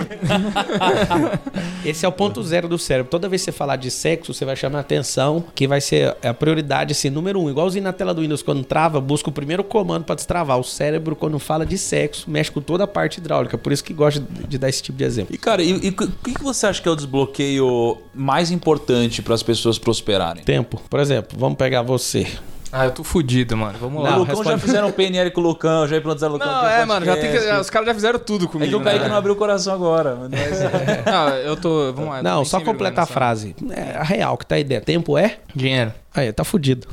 Esse é o ponto zero do cérebro. Toda vez que você falar de sexo, você vai chamar atenção, que vai ser a prioridade, assim, número um. Igualzinho na tela do Windows, quando trava, busca o primeiro comando pra destravar. O cérebro, quando fala de sexo, mexe com toda a parte hidráulica. Por isso que gosta de, dar esse tipo de exemplo. E cara, e e o que que você acha que é o desbloqueio mais importante para as pessoas prosperarem? Tempo. Por exemplo, vamos pegar você. Ah, eu tô fudido, mano. Vamos lá. o Lucão responde- já fizeram PNL com o Lucão, já implantaram o Lucão. Não, é, mano, já tem que, os caras já fizeram tudo É comigo. que o Kaique né? não abriu o coração agora. Mas... Não, eu tô. Vamos lá. Não, só completa a frase. É a real que tá a ideia. Tempo é? Dinheiro. Aí, tá fudido.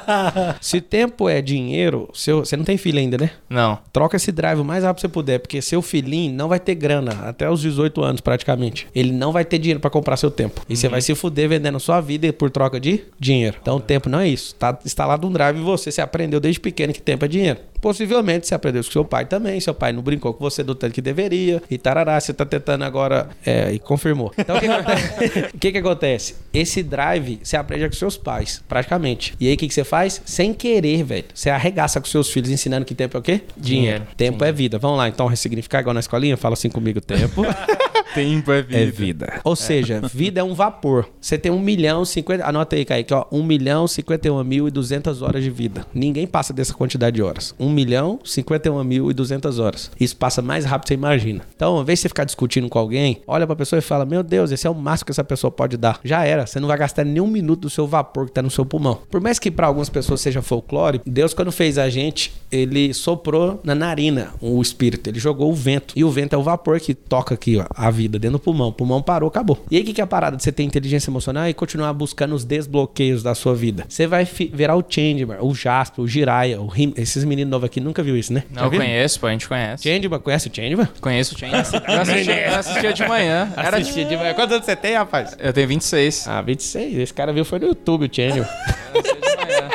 Se tempo é dinheiro, seu, você não tem filho ainda, né? Não. Troca esse drive o mais rápido que você puder, porque seu filhinho não vai ter grana até os 18 anos praticamente. Ele não vai ter dinheiro pra comprar seu tempo. E você vai se fuder vendendo sua vida por troca de dinheiro. Então, tempo não é isso. Tá instalado um drive em você, você aprendeu desde pequeno que tempo é dinheiro. Possivelmente você aprendeu isso com seu pai também. Seu pai não brincou com você do tanto que deveria. E tarará, você tá tentando agora. É, e confirmou. Então o que, acontece? o que que acontece? Esse drive você aprende com seus pais, praticamente. E aí o que, que você faz? Sem querer, velho. Você arregaça com seus filhos ensinando que tempo é o quê? Dinheiro. Tempo é vida. Vamos lá, então, ressignificar igual na escolinha? Fala assim comigo: tempo Tempo é vida. é vida. Ou seja, vida é um vapor. Você tem um milhão, cinquenta. Anota aí, Kaique, ó. Um milhão, cinquenta e uma mil e duzentas horas de vida. Ninguém passa dessa quantidade de horas. Um milhão, cinquenta e uma mil e duzentas horas. Isso passa mais rápido que você imagina. Então, uma vez você ficar discutindo com alguém, olha pra pessoa e fala: Meu Deus, esse é o máximo que essa pessoa pode dar. Já era. Você não vai gastar nem um minuto do seu vapor que tá no seu pulmão. Por mais que pra algumas pessoas seja folclore, Deus, quando fez a gente, ele soprou na narina o espírito. Ele jogou o vento. E o vento é o vapor que toca aqui, ó, a vida dentro do pulmão. O pulmão parou, acabou. E aí, o que, que é a parada de você ter inteligência emocional e continuar buscando os desbloqueios da sua vida? Você vai virar o Changeman, o Jasper, o Jiraiya, o Rim... Esses meninos novos aqui nunca viu isso, né? Não, eu conheço, pô, a gente conhece. Changeman, conhece o Changeman? Conheço o Chain. Eu assistia, eu assistia de manhã. Era Assistia de manhã. Quantos anos você tem, rapaz? Eu tenho 26. Ah, 26. Esse cara viu foi no YouTube, o Changeman. Eu assistia de manhã.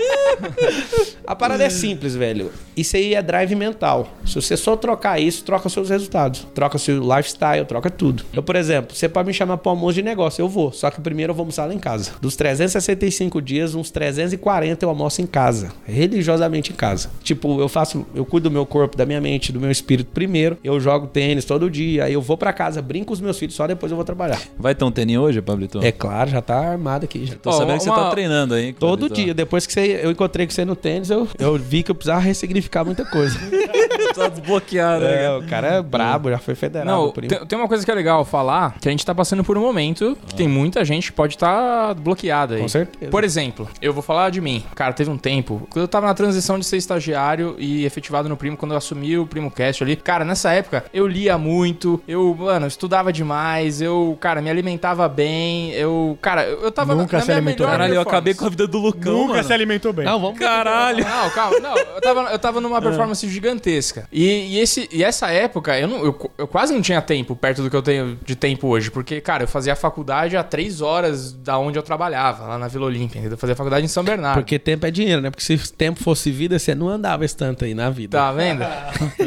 A parada é simples, velho. Isso aí é drive mental. Se você só trocar isso, troca seus resultados. Troca seu lifestyle, troca tudo. Eu, por exemplo, você pode me chamar pra um almoço de negócio, eu vou. Só que primeiro eu vou almoçar lá em casa. Dos 365 dias, uns 340 eu almoço em casa. Religiosamente em casa. Tipo, eu faço, eu cuido do meu corpo, da minha mente, do meu espírito primeiro. Eu jogo tênis todo dia. Aí eu vou pra casa, brinco com os meus filhos, só depois eu vou trabalhar. Vai ter um teninho hoje, Pablito? É claro, já tá armado aqui. Já. Tô Ó, sabendo que você uma- tá treinando aí. Todo Pablito. dia, depois que você, eu encontrei com você no tênis, eu, eu vi que eu precisava ressignificar muita coisa. tá desbloqueado, né? É, o cara é brabo, já foi federado. Não, primo. tem, tem uma coisa que é legal falar, que a gente tá passando por um momento que tem muita gente que pode estar bloqueada aí. Com certeza. Por exemplo, eu vou falar de mim. Cara, teve um tempo, quando eu tava na transição de ser estagiário e efetivado no Primo, quando eu assumi o Primo Cast ali. Cara, nessa época, eu lia muito, eu, mano, estudava demais, eu, cara, me alimentava bem, eu, cara, eu tava Nunca na, na se minha alimentou melhor Caralho, eu acabei com a vida do Lucão, Nunca mano. se alimentou bem. Não, vamos Caralho. Não, calma, não, eu tava, eu tava numa performance gigantesca. E, e esse, e essa época, eu, não, eu, eu quase não tinha tempo perto do que eu tenho de tempo hoje. Porque, cara, eu fazia a faculdade a três horas da onde eu trabalhava, lá na Vila Olímpia. entendeu? Eu fazia faculdade em São Bernardo. Porque tempo é dinheiro, né? Porque se tempo fosse vida, você não andava esse tanto aí na vida. Tá vendo?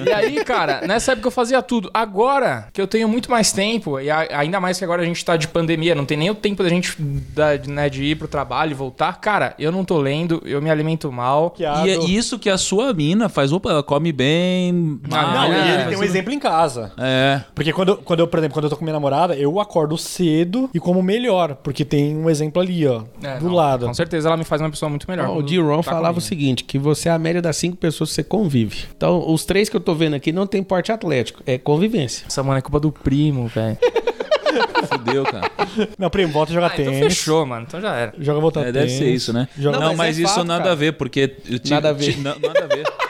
e aí, cara, nessa época eu fazia tudo. Agora que eu tenho muito mais tempo, e a- ainda mais que agora a gente tá de pandemia, não tem nem o tempo da gente da- né, de ir pro trabalho e voltar. Cara, eu não tô lendo, eu me alimento mal. E é isso que a sua mina faz. Opa, ela come bem. Ah, Não, é, e ele tem um exemplo em casa. É. Porque quando, quando eu, por exemplo, quando eu tô com minha namorada, eu acordo cedo e como melhor. Porque tem um exemplo ali, ó. É, do não, lado. Com certeza ela me faz uma pessoa muito melhor. O D-Ron Tá falava o seguinte: que você é a média das cinco pessoas que você convive. Então, os três que eu tô vendo aqui não tem porte atlético, é convivência. Essa mano é culpa do primo, velho. Fudeu, cara. Não, primo, volta a jogar Ah, então tênis. fechou, mano. Então já era. Joga voltar É, tênis. deve ser isso, né? Joga... Não, Não, mas, mas é isso fato, nada cara. a ver, porque. te- Nada a ver. te- não- nada a ver.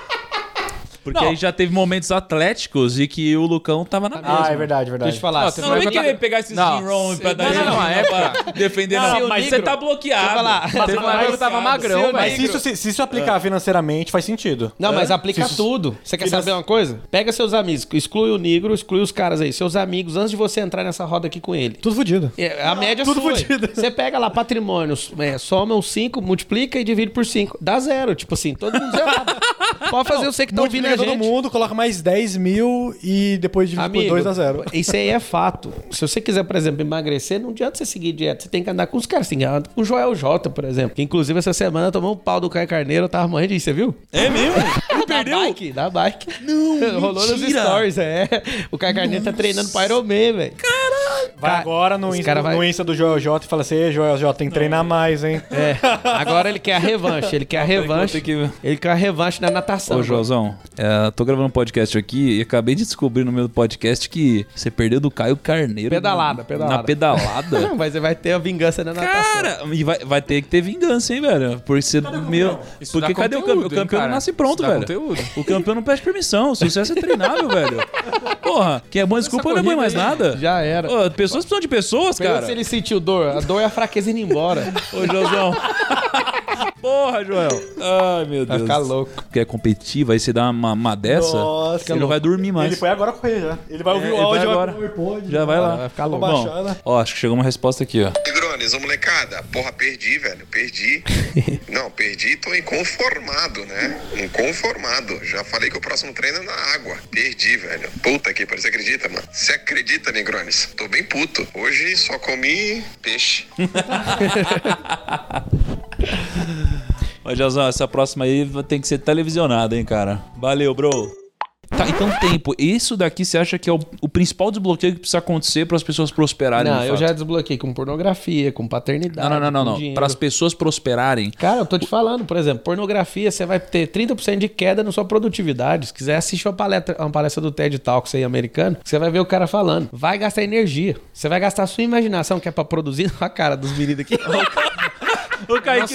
Porque Não. aí já teve momentos atléticos e que o Lucão tava na mesma. Ah, é verdade, verdade. Deixa eu te falar. Não, Não, não vem Não, querer pegar esses não. Jim Rohn pra Não, dar não, não, pra a época- defender, Não, não. mas você tá bloqueado. Deixa eu falar. Mas Teve uma época eu tava magrão, Seu velho. Mas se isso, se, se isso aplicar financeiramente, faz sentido. Não, mas É? aplica isso- tudo. Você quer saber uma coisa? Pega seus amigos, exclui o negro, exclui os caras aí, seus amigos, antes de você entrar nessa roda aqui com ele. Tudo fodido. É, a média tudo sua. aí. fudido. Você pega lá patrimônios, é, soma os 5, multiplica e divide por 5. Dá zero. Tipo assim, todo mundo zerado. Pode fazer você que tá ouvindo a Multiplica gente. todo mundo, coloca mais 10 mil e depois divide por Amigo, 2 a 0. Isso aí é fato. Se você quiser, por exemplo, emagrecer, não adianta você seguir dieta. Você tem que andar com os caras. Você tem que andar com o Joel J, por exemplo. Que inclusive essa semana tomou um pau do Caio Carneiro. Eu tava morrendo de ir, você viu? É mesmo? Ele Da perdeu? bike, da bike. Não, Rolou nos stories, é. O Caio Carneiro tá treinando pro Iron Man, velho. Vai Cara, agora no, Insta, cara vai- no Insta do Joel J e fala assim: Ei, Joel J, tem que treinar mais, hein? É. Agora ele quer a revanche. Ele quer a revanche. Que- Ele quer a revanche na natação. Ô, Joãozão, é, tô gravando um podcast aqui e acabei de descobrir no meu podcast que você perdeu do Caio Carneiro. Pedalada, na- pedalada. Na pedalada. Não, mas você vai ter a vingança na natação. Cara, e vai, vai ter que ter vingança, hein, velho? Porque você. Meu, porque cadê o campeão? O campeão não nasce pronto, velho. conteúdo. O campeão não pede permissão. O sucesso é treinável, velho. Porra, quem é bom desculpa não é bom mais nada. Já era. Ô, pessoas precisam de pessoas, Pergunta cara. se ele sentiu dor. A dor é a fraqueza indo embora. Ô, Joãozão. Porra, Joel. Ai, meu Vai Deus. ficar louco. Quer competir, vai se dar uma, uma dessa, Nossa, ele não vai dormir mais. Ele foi agora correr já. Ele vai ouvir É, o vai áudio agora. vai pro. Já vai lá. Vai ficar louco. baixar, né? Ó, acho que chegou uma resposta aqui, ó. Ô molecada, porra, perdi, velho, perdi. Não, perdi e tô inconformado, né? Inconformado. Já falei que o próximo treino é na água. Perdi, velho. Puta que pariu, você acredita, mano? Você acredita, Negrones? Tô bem puto. Hoje só comi peixe. Ô, Jazão, essa próxima aí tem que ser televisionada, hein, cara. Valeu, bro. Tá, então tempo. Isso daqui você acha que é o, o principal desbloqueio que precisa acontecer para as pessoas prosperarem? Não, eu fato? já desbloqueei com pornografia, com paternidade. Não, não, não, não. não. Para as pessoas prosperarem. Cara, eu tô te falando, por exemplo, pornografia, você vai ter 30% de queda na sua produtividade. Se quiser assistir uma palestra, uma palestra do TED Talks aí americano, você vai ver o cara falando. Vai gastar energia. Você vai gastar a sua imaginação, que é pra produzir a cara dos meninos aqui. Ô, Kaique,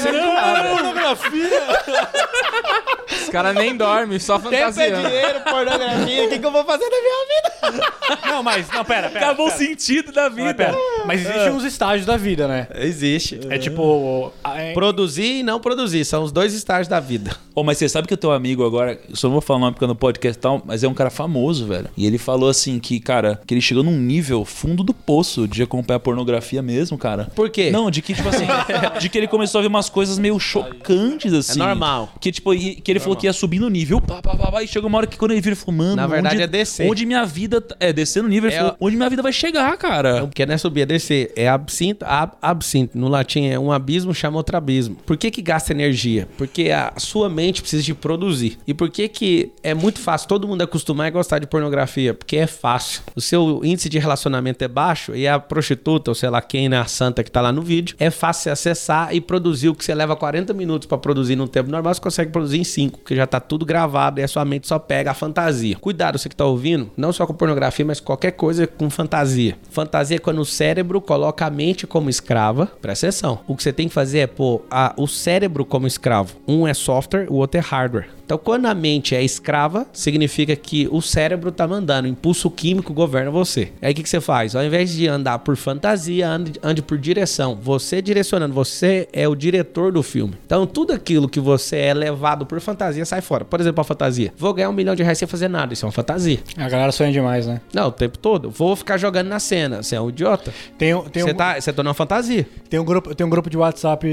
Os caras nem dormem, só Tempo é dinheiro, pornografia. O que, que eu vou fazer na minha vida? Não, mas, não, pera, pera. acabou o pera. sentido da Mas, vida. pera. Mas existem uns estágios da vida, né? Existe. É tipo. é- Produzir e não produzir. São os dois estágios da vida. Ô, mas você sabe que o teu amigo agora, eu só não vou falar o nome porque é no podcast e tal, mas é um cara famoso, velho. E ele falou assim que, cara, que ele chegou num nível fundo do poço de acompanhar pornografia mesmo, cara. Por quê? Não, de que, tipo assim, de que ele começou a ver umas coisas meio chocantes, assim. É normal. Que, tipo, e- que ele falou que ia subir no nível, pá, pá, pá, pá, e chegou uma hora que quando ele vira, ele falou, mano, Na verdade, onde, é descer. Onde minha vida. tá- É, descer no nível, ele É falou, onde minha vida vai chegar, cara. Porque não é subir, é descer. É absinto, ab, absinto. No latim é um abismo, chama outro abismo. Por que que gasta energia? Porque a sua mente precisa de produzir. E por que que é muito fácil todo mundo acostumar a gostar de pornografia? Porque é fácil. O seu índice de relacionamento é baixo e a prostituta, ou sei lá quem, né, a santa que tá lá no vídeo, é fácil acessar e produzir o que você leva 40 minutos pra produzir num tempo normal, você consegue produzir em 5, porque já tá tudo gravado e a sua mente só pega a fantasia. Cuidado, você que tá ouvindo, não só com pornografia, mas qualquer coisa com fantasia. Fantasia é quando o cérebro coloca a mente como escrava. Presta atenção. O que você tem que fazer é pôr a- o cérebro como escravo. Um é software, o outro é hardware. Então, quando a mente é escrava, significa que o cérebro tá mandando, o impulso químico governa você. Aí o que, que você faz? Ao invés de andar por fantasia, ande, ande por direção. Você direcionando, você é o diretor do filme. Então, tudo aquilo que você é levado por fantasia sai fora. Por exemplo, a fantasia. Vou ganhar um milhão de reais sem fazer nada. Isso é uma fantasia. A galera sonha demais, né? Não, o tempo todo. Vou ficar jogando na cena. Você é um idiota. Tem, tem, Você um, tá, você tá numa fantasia. tem, um grupo, tem um grupo de WhatsApp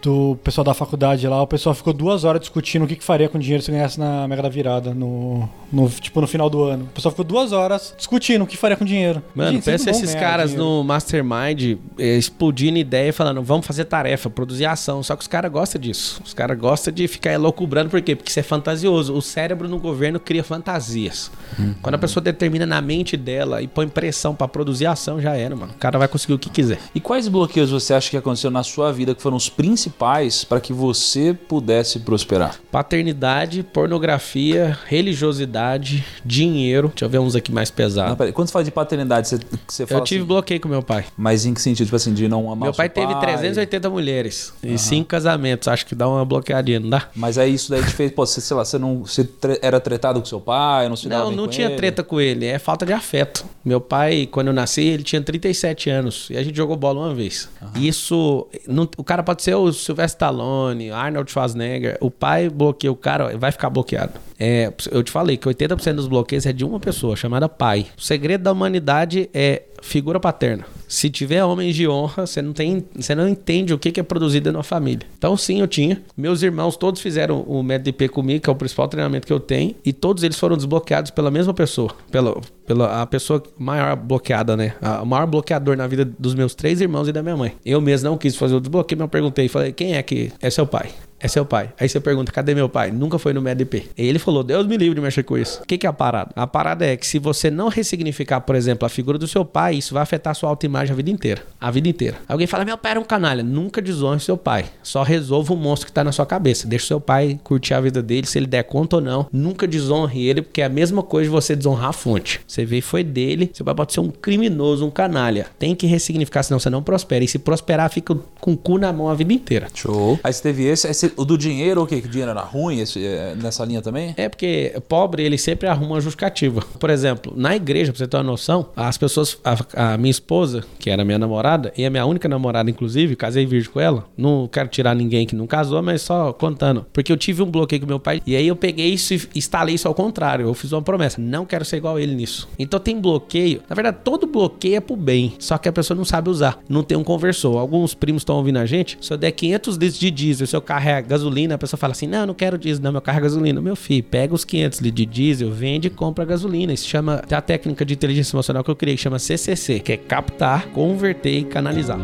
do pessoal da faculdade lá. O pessoal ficou duas horas discutindo o que, que faria com o dinheiro se ganhasse na Mega da Virada. No, no, tipo, no final do ano. O pessoal ficou duas horas discutindo o que faria com dinheiro. Mano, Gente, pensa esses caras dinheiro. no Mastermind eh, explodindo ideia e falando, vamos fazer tarefa, produzir ação. Só que os caras gostam disso. Os caras gostam de ficar elocubrando, por quê? Porque isso é fantasioso. O cérebro no governo cria fantasias. Quando a pessoa determina na mente dela e põe pressão pra produzir ação, já era, mano. O cara vai conseguir o que quiser. E quais bloqueios você acha que aconteceu na sua vida que foram os principais para que você pudesse prosperar? paternidade, pornografia, religiosidade, dinheiro. Deixa eu ver uns aqui mais Não, pesados. peraí, quando você fala de paternidade, você, você fala Eu tive assim, bloqueio com meu pai. Mas em que sentido? Tipo assim, de não amar Meu pai teve 380 mulheres e cinco casamentos. Acho que dá uma bloqueadinha, não dá? Mas aí isso daí te fez, pô, você, sei lá, você não você tre- era tretado com seu pai, não se Não, não tinha ele? treta com ele, é falta de afeto. Meu pai, quando eu nasci, ele tinha 37 anos e a gente jogou bola uma vez. Isso, não- o cara pode ser o Sylvester Stallone, Arnold Schwarzenegger, o pai bloqueia o cara, vai ficar bloqueado. É, eu te falei que 80% dos bloqueios é de uma pessoa, chamada pai. O segredo da humanidade é figura paterna. Se tiver homens de honra, você não tem, você não entende o que é produzido numa família. Então sim, eu tinha. Meus irmãos todos fizeram o MedDP comigo, que é o principal treinamento que eu tenho, e todos eles foram desbloqueados pela mesma pessoa, pela, pela a pessoa maior bloqueada, né? A- O maior bloqueador na vida dos meus três irmãos e da minha mãe. Eu mesmo não quis fazer o desbloqueio, mas eu perguntei, falei, quem é que é seu pai? É seu pai. Aí você pergunta, cadê meu pai? Nunca foi no MedP. E ele falou, Deus me livre de mexer com isso. O que, que é a parada? A parada é que se você não ressignificar, por exemplo, a figura do seu pai, isso vai afetar a sua autoimagem a vida inteira. A vida inteira. Alguém fala, meu pai era um canalha. Nunca desonre seu pai. Só resolva o monstro que tá na sua cabeça. Deixa seu pai curtir a vida dele, se ele der conta ou não. Nunca desonre ele, porque é a mesma coisa de você desonrar a fonte. Você vê, foi dele. Seu pai pode ser um criminoso, um canalha. Tem que ressignificar, senão você não prospera. E se prosperar, fica com o cu na mão a vida inteira. Show. Aí você teve esse, esse- o do dinheiro, o quê? Que o dinheiro era ruim esse, é, nessa linha também? É porque pobre, ele sempre arruma uma justificativa. Por exemplo, na igreja, pra você ter uma noção, as pessoas. A, a minha esposa, que era minha namorada, e a minha única namorada, inclusive, casei virgem com ela. Não quero tirar ninguém que não casou, mas só contando. Porque eu tive um bloqueio com meu pai, e aí eu peguei isso e instalei isso ao contrário. Eu fiz uma promessa: não quero ser igual a ele nisso. Então tem bloqueio. Na verdade, todo bloqueio é pro bem, só que a pessoa não sabe usar. Não tem um conversor. Alguns primos estão ouvindo a gente. Se eu der 500 litros de diesel, seu carro é gasolina, a pessoa fala assim: não, eu não quero diesel, não, meu carro é gasolina. Meu filho, pega os 500 litros de diesel, vende e compra gasolina. Isso chama. Tem a técnica de inteligência emocional que eu criei, que chama CCC, que é captar, converter e canalizar.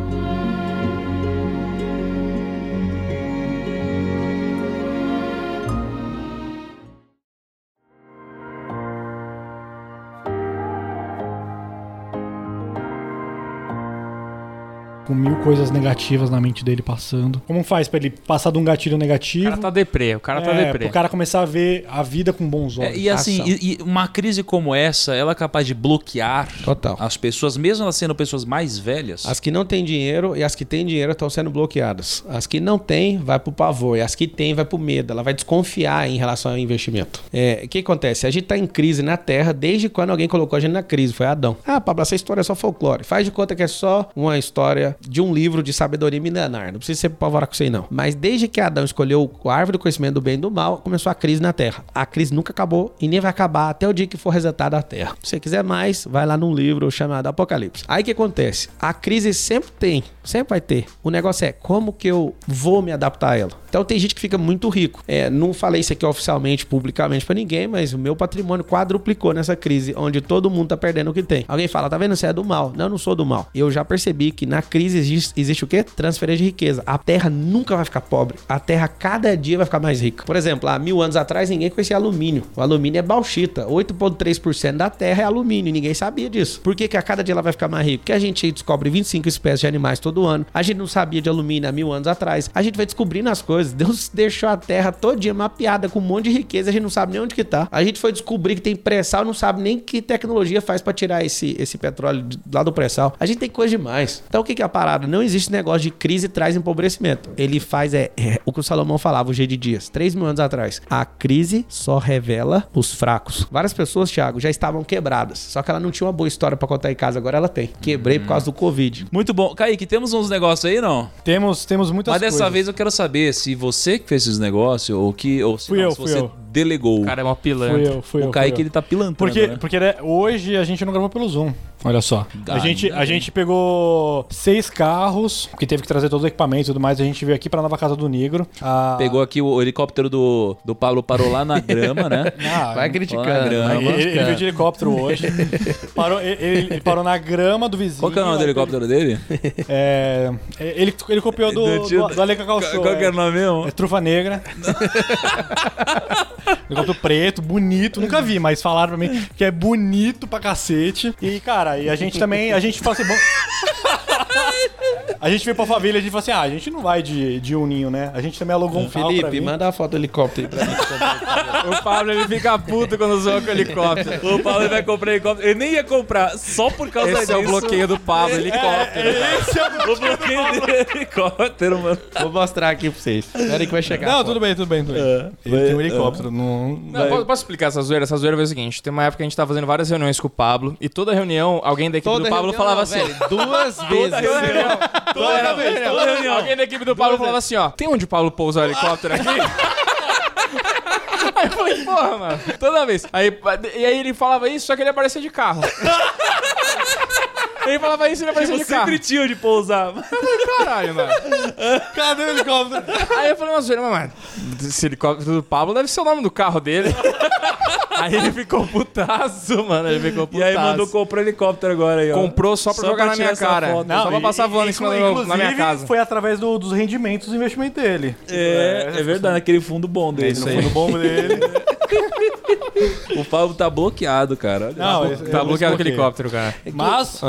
Mil coisas negativas na mente dele passando. Como faz pra ele passar de um gatilho O negativo? cara tá deprê, o cara tá é, deprê. pro cara começar a ver a vida com bons olhos. É, e assim, e, e uma crise como essa, ela é capaz de bloquear Total. as pessoas, mesmo elas sendo pessoas mais velhas. As que não têm dinheiro e as que têm dinheiro estão sendo bloqueadas. As que não têm, vai pro pavor. E as que têm, vai pro medo. Ela vai desconfiar em relação ao investimento. É, o que acontece? A gente tá em crise na Terra desde quando alguém colocou a gente na crise. Foi Adão. Ah, Pablo, essa história é só folclore. Faz de conta que é só uma história de um livro de sabedoria milenar. Não precisa ser pavorar com isso aí, não. Mas desde que Adão escolheu a árvore do conhecimento do bem e do mal, começou a crise na Terra. A crise nunca acabou e nem vai acabar até o dia que for resetada a Terra. Se você quiser mais, vai lá num livro chamado Apocalipse. Aí o que acontece? A crise sempre tem, sempre vai ter. O negócio é como que eu vou me adaptar a ela. Então tem gente que fica muito rico. É, não falei isso aqui oficialmente, publicamente pra ninguém, mas o meu patrimônio quadruplicou nessa crise, onde todo mundo tá perdendo o que tem. Alguém fala, tá vendo? Você é do mal. Não, eu não sou do mal. Eu já percebi que na crise existe, existe o quê? Transferência de riqueza. A terra nunca vai ficar pobre. A terra cada dia vai ficar mais rica. Por exemplo, há mil anos atrás ninguém conhecia alumínio. O alumínio é bauxita. 8,3% da terra é alumínio. Ninguém sabia disso. Por que, que a cada dia ela vai ficar mais rica? Porque a gente descobre 25 espécies de animais todo ano. A gente não sabia de alumínio há mil anos atrás. A gente vai descobrindo as coisas. Deus deixou a terra todinha mapeada com um monte de riqueza. A gente não sabe nem onde que tá. A gente foi descobrir que tem pré-sal, não sabe nem que tecnologia faz pra tirar esse, esse petróleo de- lá do pré-sal. A gente tem coisa demais. Então o que, que é a parada? Não existe negócio de crise traz empobrecimento. Ele faz é, é o que o Salomão falava, o G de Dias, 3 mil anos atrás. A crise só revela os fracos. Várias pessoas, Thiago, já estavam quebradas. Só que ela não tinha uma boa história pra contar em casa. Agora ela tem. Quebrei por causa do Covid. Muito bom. Kaique, temos uns negócios aí, não? Temos, temos muitas Mas dessa coisas. vez eu quero saber se você que fez esses negócios ou que ou se, Fui não, eu, se fui você eu. delegou. O cara é uma pilantra. Fui eu, fui eu. o fui Kaique eu. ele tá pilantando, Porque, né? porque né, hoje a gente não gravou pelo Zoom. Olha só. A gente, a gente pegou seis carros, que teve que trazer todos os equipamentos e tudo mais. A gente veio aqui pra nova casa do Negro. Ah, Pegou aqui o helicóptero do, do Pablo, parou lá na grama, né? Ah, Vai criticando. na grama. vai Ele, ele veio de helicóptero hoje. parou, ele, ele parou na grama do vizinho. Qual que é o nome do helicóptero dele? É, ele, ele copiou do, do, do, Ale Cacau Show. Qual que é o nome mesmo? É trufa negra. Helicóptero preto, bonito. Nunca vi, mas falaram pra mim que é bonito pra cacete. E, cara, e a gente também. A gente fala assim. Bom... A gente veio pra família e a gente falou assim: ah, a gente não vai de, de uninho, né? A gente também alugou um carro pra Felipe, manda a foto do helicóptero aí pra mim. O Pablo ele fica puto quando zoa com o helicóptero. O Paulo vai comprar helicóptero. Ele nem ia comprar só por causa Esse disso. é o bloqueio do Pablo, helicóptero. Esse é o O bloqueio de helicóptero, mano. Vou mostrar aqui pra vocês. Espera aí que vai chegar. Não, tudo bem, tudo bem, tudo bem. É. Ele Vai- tem um helicóptero. Não, Não, posso, posso explicar essa zoeira? Essa zoeira foi o seguinte: tem uma época que a gente tava fazendo várias reuniões com o Pablo, e toda reunião, alguém da equipe Toda do Pablo reunião falava não, assim. velho, duas vezes. Toda reunião. Toda vez, toda reunião. Alguém da equipe do Pablo falava assim, ó. Tem onde o Pablo pousa o helicóptero aqui? Aí eu falei, porra, mano. Toda vez. Aí, e aí ele falava isso, só que ele aparecia de carro. Ele falava isso e ele aparecia Eu de carro. sempre tinha onde pousar. Caralho, mano. Cadê o helicóptero? Aí eu falei, mas, mano, esse helicóptero do Pablo deve ser o nome do carro dele. aí ele ficou putaço, mano. Ele ficou E putaço. aí mandou comprar helicóptero agora aí, ó. Comprou só pra Só jogar pra na minha cara. foto. só pra passar voando em cima do na minha inclusive, casa. foi através do- dos rendimentos do investimento dele. É, é verdade, aquele fundo bom dele. No fundo bom dele. O Pablo tá bloqueado, cara. Não, Tá eu bloqueado com desbloqueei. helicóptero, cara. Mas,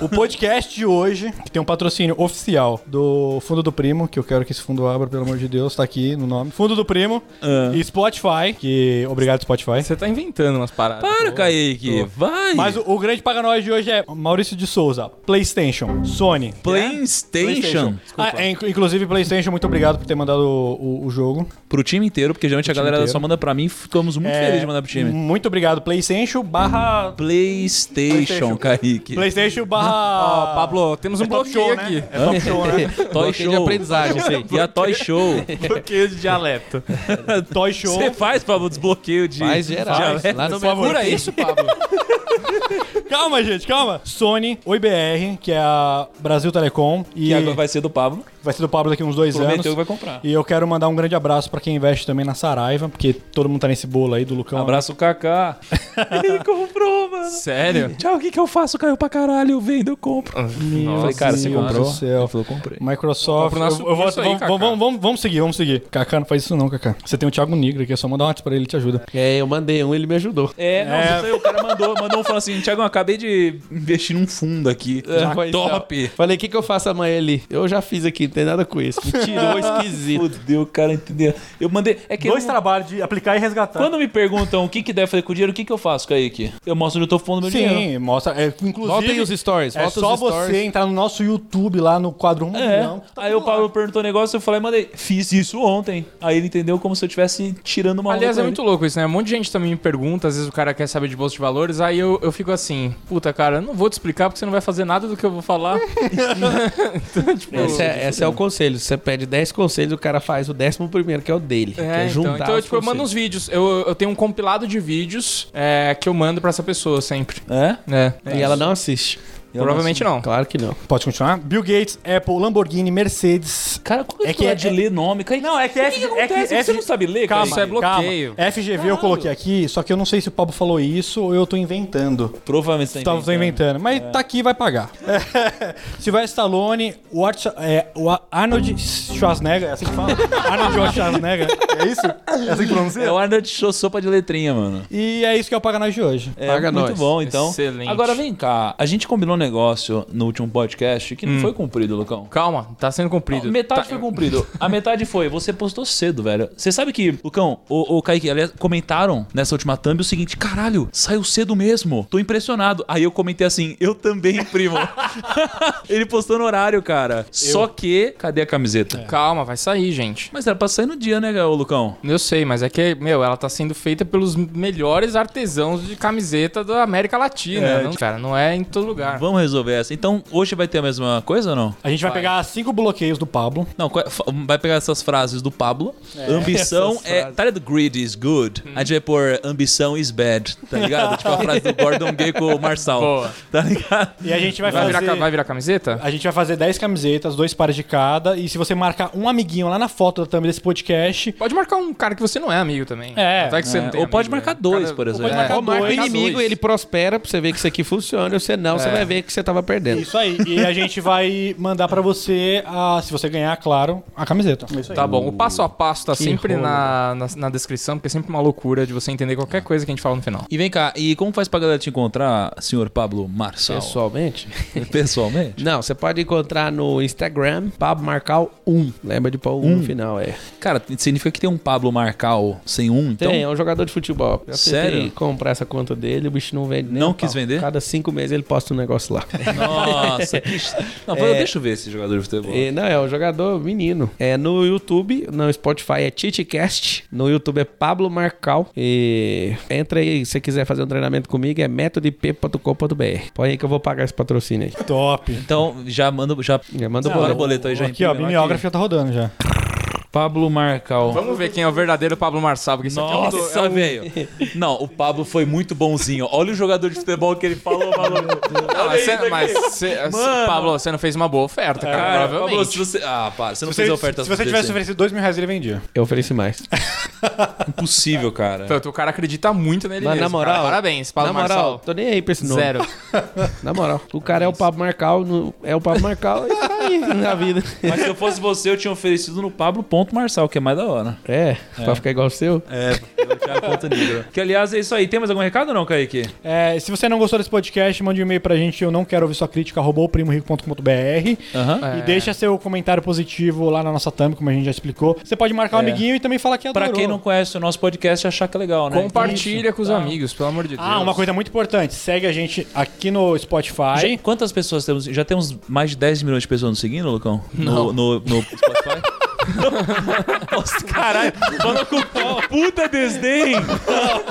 o podcast de hoje, que tem um patrocínio oficial do Fundo do Primo, que eu quero que esse fundo abra, pelo amor de Deus, tá aqui no nome. Fundo do Primo Ah. e Spotify, que obrigado Spotify. Você tá inventando umas paradas. Para, Kaique. Vai. Mas o, o grande paga nós de hoje é Maurício de Souza, PlayStation, Sony. PlayStation. Ah, é, inclu- inclusive, PlayStation, muito obrigado por ter mandado o, o- o jogo. Pro time inteiro, porque geralmente a galera inteiro. só manda pra mim. Ficamos muito É, felizes de mandar pro time. Muito obrigado, PlayStation barra. PlayStation, PlayStation. Kaique. PlayStation barra. Ó, Pablo, temos um É bloqueio show, né? aqui. É top show, né? Toy Bloqueio de Show. aprendizagem, isso aí. E a Toy Show. Bloqueio de dialeto. Toy Show. Você faz, Pablo, desbloqueio de. Faz geral. dialeto? Lá no Por favor. Cura isso, Pablo? Calma, gente, calma. Sony, Oi BR, que é a Brasil Telecom. E Que agora vai ser do Pablo. vai ser do Pablo daqui uns dois Prometeu anos. que vai comprar. E eu quero mandar um grande abraço pra quem investe também na Saraiva, porque todo mundo tá nesse bolo aí do Lucão. Abraço o Kaká. Ele comprou, mano. Sério? Tchau, o que, que eu faço? Caiu pra caralho, eu vendo, eu compro. Meu Eu falei, cara, você Deus comprou? do céu. Falou, comprei. Microsoft. Eu- eu vou- aí, vamos, Kaká. vamos, vamos, vamos seguir, vamos seguir. Kaká, não faz isso não, Kaká. Você tem o Thiago Nigro aqui, é só mandar um WhatsApp pra ele, ele te ajuda. É, eu mandei um, ele me ajudou. É, não, É. isso aí, o cara mandou, mandou um falando assim, Thiago, eu acabei de investir num fundo aqui. É, pois top. Falei, o que, que eu faço amanhã ali? Eu já fiz aqui, não tem nada com isso. Me tirou esquisito. Fudeu, o cara entendeu. Eu mandei. É que Dois não- trabalhos de aplicar e resgatar. Quando me perguntam o que, que deve fazer com o dinheiro, o que, que eu faço, Kaique? Eu mostro onde eu tô pondo meu dinheiro. Sim, mostra. É, inclusive, Volta aí os stories, é só os você stories. entrar no nosso YouTube lá no quadro 1 É. milhão. Tá Aí o Paulo lá. perguntou um negócio, eu falei, mandei, fiz isso ontem. Aí ele entendeu como se eu estivesse tirando uma Aliás, onda é muito louco isso, né? Um monte de gente também me pergunta, às vezes o cara quer saber de bolsa de valores, aí eu, eu fico assim, puta, cara, eu não vou te explicar porque você não vai fazer nada do que eu vou falar. então, tipo, Esse é, esse é o conselho. Você pede 10 conselhos, o cara faz o décimo primeiro, que é o dele. que É, é então, então os tipo, eu mando uns vídeos. Eu, eu tenho um compilado de vídeos é, que eu mando pra essa pessoa sempre. É? É. E ela não assiste. Provavelmente não. Claro que não. Pode continuar? Bill Gates, Apple, Lamborghini, Mercedes. Cara, qual É é que que é- de ler nome? Kaique, Não, é que o F- que, que é que acontece? F- Você não sabe ler, Calma? Isso é bloqueio. calma. FGV eu Caralho. coloquei aqui, só que eu não sei se o Pablo falou isso ou eu tô inventando. Provavelmente você tá Tá, tô inventando. Mas tá aqui vai pagar. Sylvester Stallone, o, Art, é, o Arnold Schwarzenegger, é assim que fala? Arnold Schwarzenegger, é isso? É assim que pronuncia? É o Arnold show sopa de letrinha, mano. E é isso que é o Paga Nós de hoje. É Paga muito nós. bom, então. Excelente. Agora vem cá, a gente combinou um negócio no último podcast que não foi cumprido, Lucão. Calma, tá sendo cumprido. Metade Tá- foi cumprido. A metade foi, você postou cedo, velho. Você sabe que, Lucão, o, o Kaique, aliás, comentaram nessa última thumb o seguinte: caralho, saiu cedo mesmo. Tô impressionado. Aí eu comentei assim, eu também, primo. Ele postou no horário, cara. Só que, cadê a camiseta? Calma, vai sair, gente. Mas era pra sair no dia, né, Lucão? Eu sei, mas é que, meu, ela tá sendo feita pelos melhores artesãos de camiseta da América Latina. É, não, cara, não é em todo lugar. Vamos resolver essa. Então, hoje vai ter a mesma coisa ou não? A gente vai, Vai. pegar cinco bloqueios do Pablo. Não, qual é- fa- vai pegar essas frases do Pablo. ambição essas é. frases. Tá ligado? Greed is good. A gente vai pôr ambição is bad. Tá ligado? tipo a frase do Gordon Gay com o Marçal. Boa. Tá ligado? E a gente vai, Vai virar, fazer... ca- vai virar camiseta? A gente vai fazer 10 camisetas, dois pares de cada. E se você marcar um amiguinho lá na foto da thumb desse podcast, Pode marcar um cara que você não é amigo também. É, Até que você É, não tem ou pode amigo, marcar né? dois, Cada- por exemplo. pode marcar Ou marca o dois. inimigo, ele prospera pra você ver que isso aqui funciona. Ou você não, você É. vai ver que você tava perdendo. Isso aí. E a gente vai mandar pra você, a, se você ganhar, claro, a camiseta. Isso aí. Tá bom, o passo a passo tá Que sempre na, na, na descrição, porque é sempre uma loucura de você entender qualquer coisa que a gente fala no final. E vem cá, e como faz pra galera te encontrar, senhor Pablo Marçal? Pessoalmente? Pessoalmente? Não, você pode encontrar no Instagram, Pablo Marcal 1. Lembra de pôr 1 no final, é. Cara, significa que tem um Pablo Marcal sem um, então? Tem, é um jogador de futebol. Eu Sério? comprar essa conta dele, o bicho não vende nem Não quis pau. vender? Cada cinco meses ele posta um negócio lá. Nossa, que... Não, É. deixa eu ver esse jogador de futebol. E, não, é um jogador menino. É no YouTube, no Spotify é TitiCast, no YouTube é Pablo Marcal. E entra aí, se você quiser fazer um treinamento comigo, é metodip.com.br. Põe aí que eu vou pagar esse patrocínio aí. Top. Então, já manda, já... Já manda o boleto. aí, já Aqui, ó, mimeógrafo já tá rodando já. Pablo Marcal. Vamos ver quem é o verdadeiro Pablo Marçal, porque isso aqui é um Nossa, é um- velho. Não, o Pablo foi muito bonzinho. Olha o jogador de futebol que ele falou, maluco. Não, mas, você, mas Mano. Pablo, você não fez uma boa oferta, cara, Cara, provavelmente. Pablo, se você... Ah, para, você não Se fez você, oferta se você tivesse oferecido dois mil reais, ele vendia. Eu ofereci mais. Impossível, cara. O cara acredita muito nele Mas mesmo, na moral, cara. Parabéns, Pablo na moral, Marçal. tô nem aí pra esse nome. Zero. Na moral, o cara é o Pablo Marcal, no- é o Pablo Marcal e aí na vida. Mas se eu fosse você, eu tinha oferecido no Pablo ponto Marçal, que é mais da hora. É, pra ficar igual o seu. É, eu tinha a conta negra. Que aliás é isso aí. Tem mais algum recado ou não, Kaique? É, se você não gostou desse podcast, mande um e-mail pra gente. Eu não quero ouvir sua crítica, arroba oprimorico.com.br. Aham. E deixa seu comentário positivo lá na nossa thumb, como a gente já explicou. Você pode marcar um É. amiguinho e também falar que adorou. Pra quem não conhece o nosso podcast, achar que é legal, né? Compartilha com os amigos, pelo amor de Deus. Ah, uma coisa muito importante. Segue a gente aqui no Spotify. Já- quantas pessoas temos? Já temos mais de 10 milhões de pessoas nos seguindo, Lucão? Não. No, no, no Spotify? Nossa, caralho, falando com puta desdém.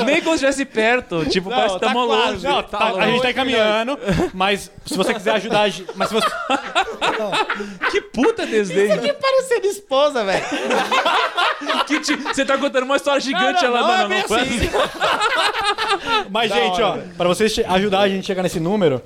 Nem quando estivesse perto. Tipo, parece que tá quase. longe. Não, tá tá- a longe. gente tá encaminhando, mas se você quiser ajudar a gente. Mas se você. Que puta desdém. Parecendo esposa, velho. Você tá contando uma história gigante lá, não, não, não, foi assim. Mas, gente, ó, pra você che- ajudar a gente a chegar nesse número,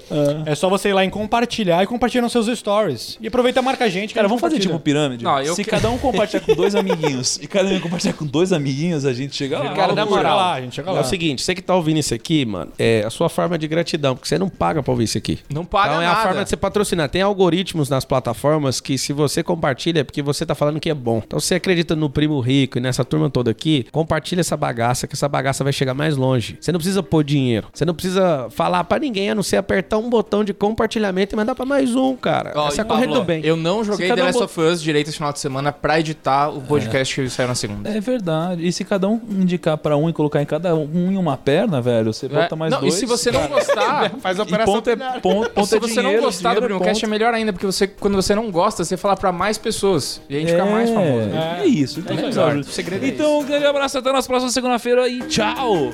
é só você ir lá em compartilhar e compartilhar nos seus stories. E aproveita e marca a gente. que Cara, vamos fazer tipo pirâmide? Não, eu Se que- cada um compartilhar com dois amiguinhos e cada um compartilhar com dois amiguinhos, a gente chega lá. Cara, na Chega moral, lá, a gente chega é lá. o seguinte, você que tá ouvindo isso aqui, mano, é a sua forma de gratidão, porque você não paga pra ouvir isso aqui. Não paga então é nada. a forma de você patrocinar. Tem algoritmos nas plataformas que se você compartilha é porque você tá falando que é bom. Então se você acredita no Primo Rico e nessa turma toda aqui, compartilha essa bagaça, que essa bagaça vai chegar mais longe. Você não precisa pôr dinheiro. Você não precisa falar pra ninguém, a não ser apertar um botão de compartilhamento e mandar pra mais um, cara. Ó, essa é e a corrente Pablo, do bem. Eu não joguei The um Last bo- of Us direito esse final de semana pra editar o podcast que saiu na segunda. É verdade. E se cada um indicar pra um e colocar em cada um em uma perna, velho, você bota mais não, dois. e se você não gostar, Faz a E ponto é, ponto, ponto se é você dinheiro, não gostar do dinheiro é é melhor ainda, porque você, quando você não gosta, você fala pra mais pessoas. E a gente fica mais famoso. É, é isso. Então, É melhor. O segredo é então um grande abraço, até a nossa próxima segunda-feira e tchau!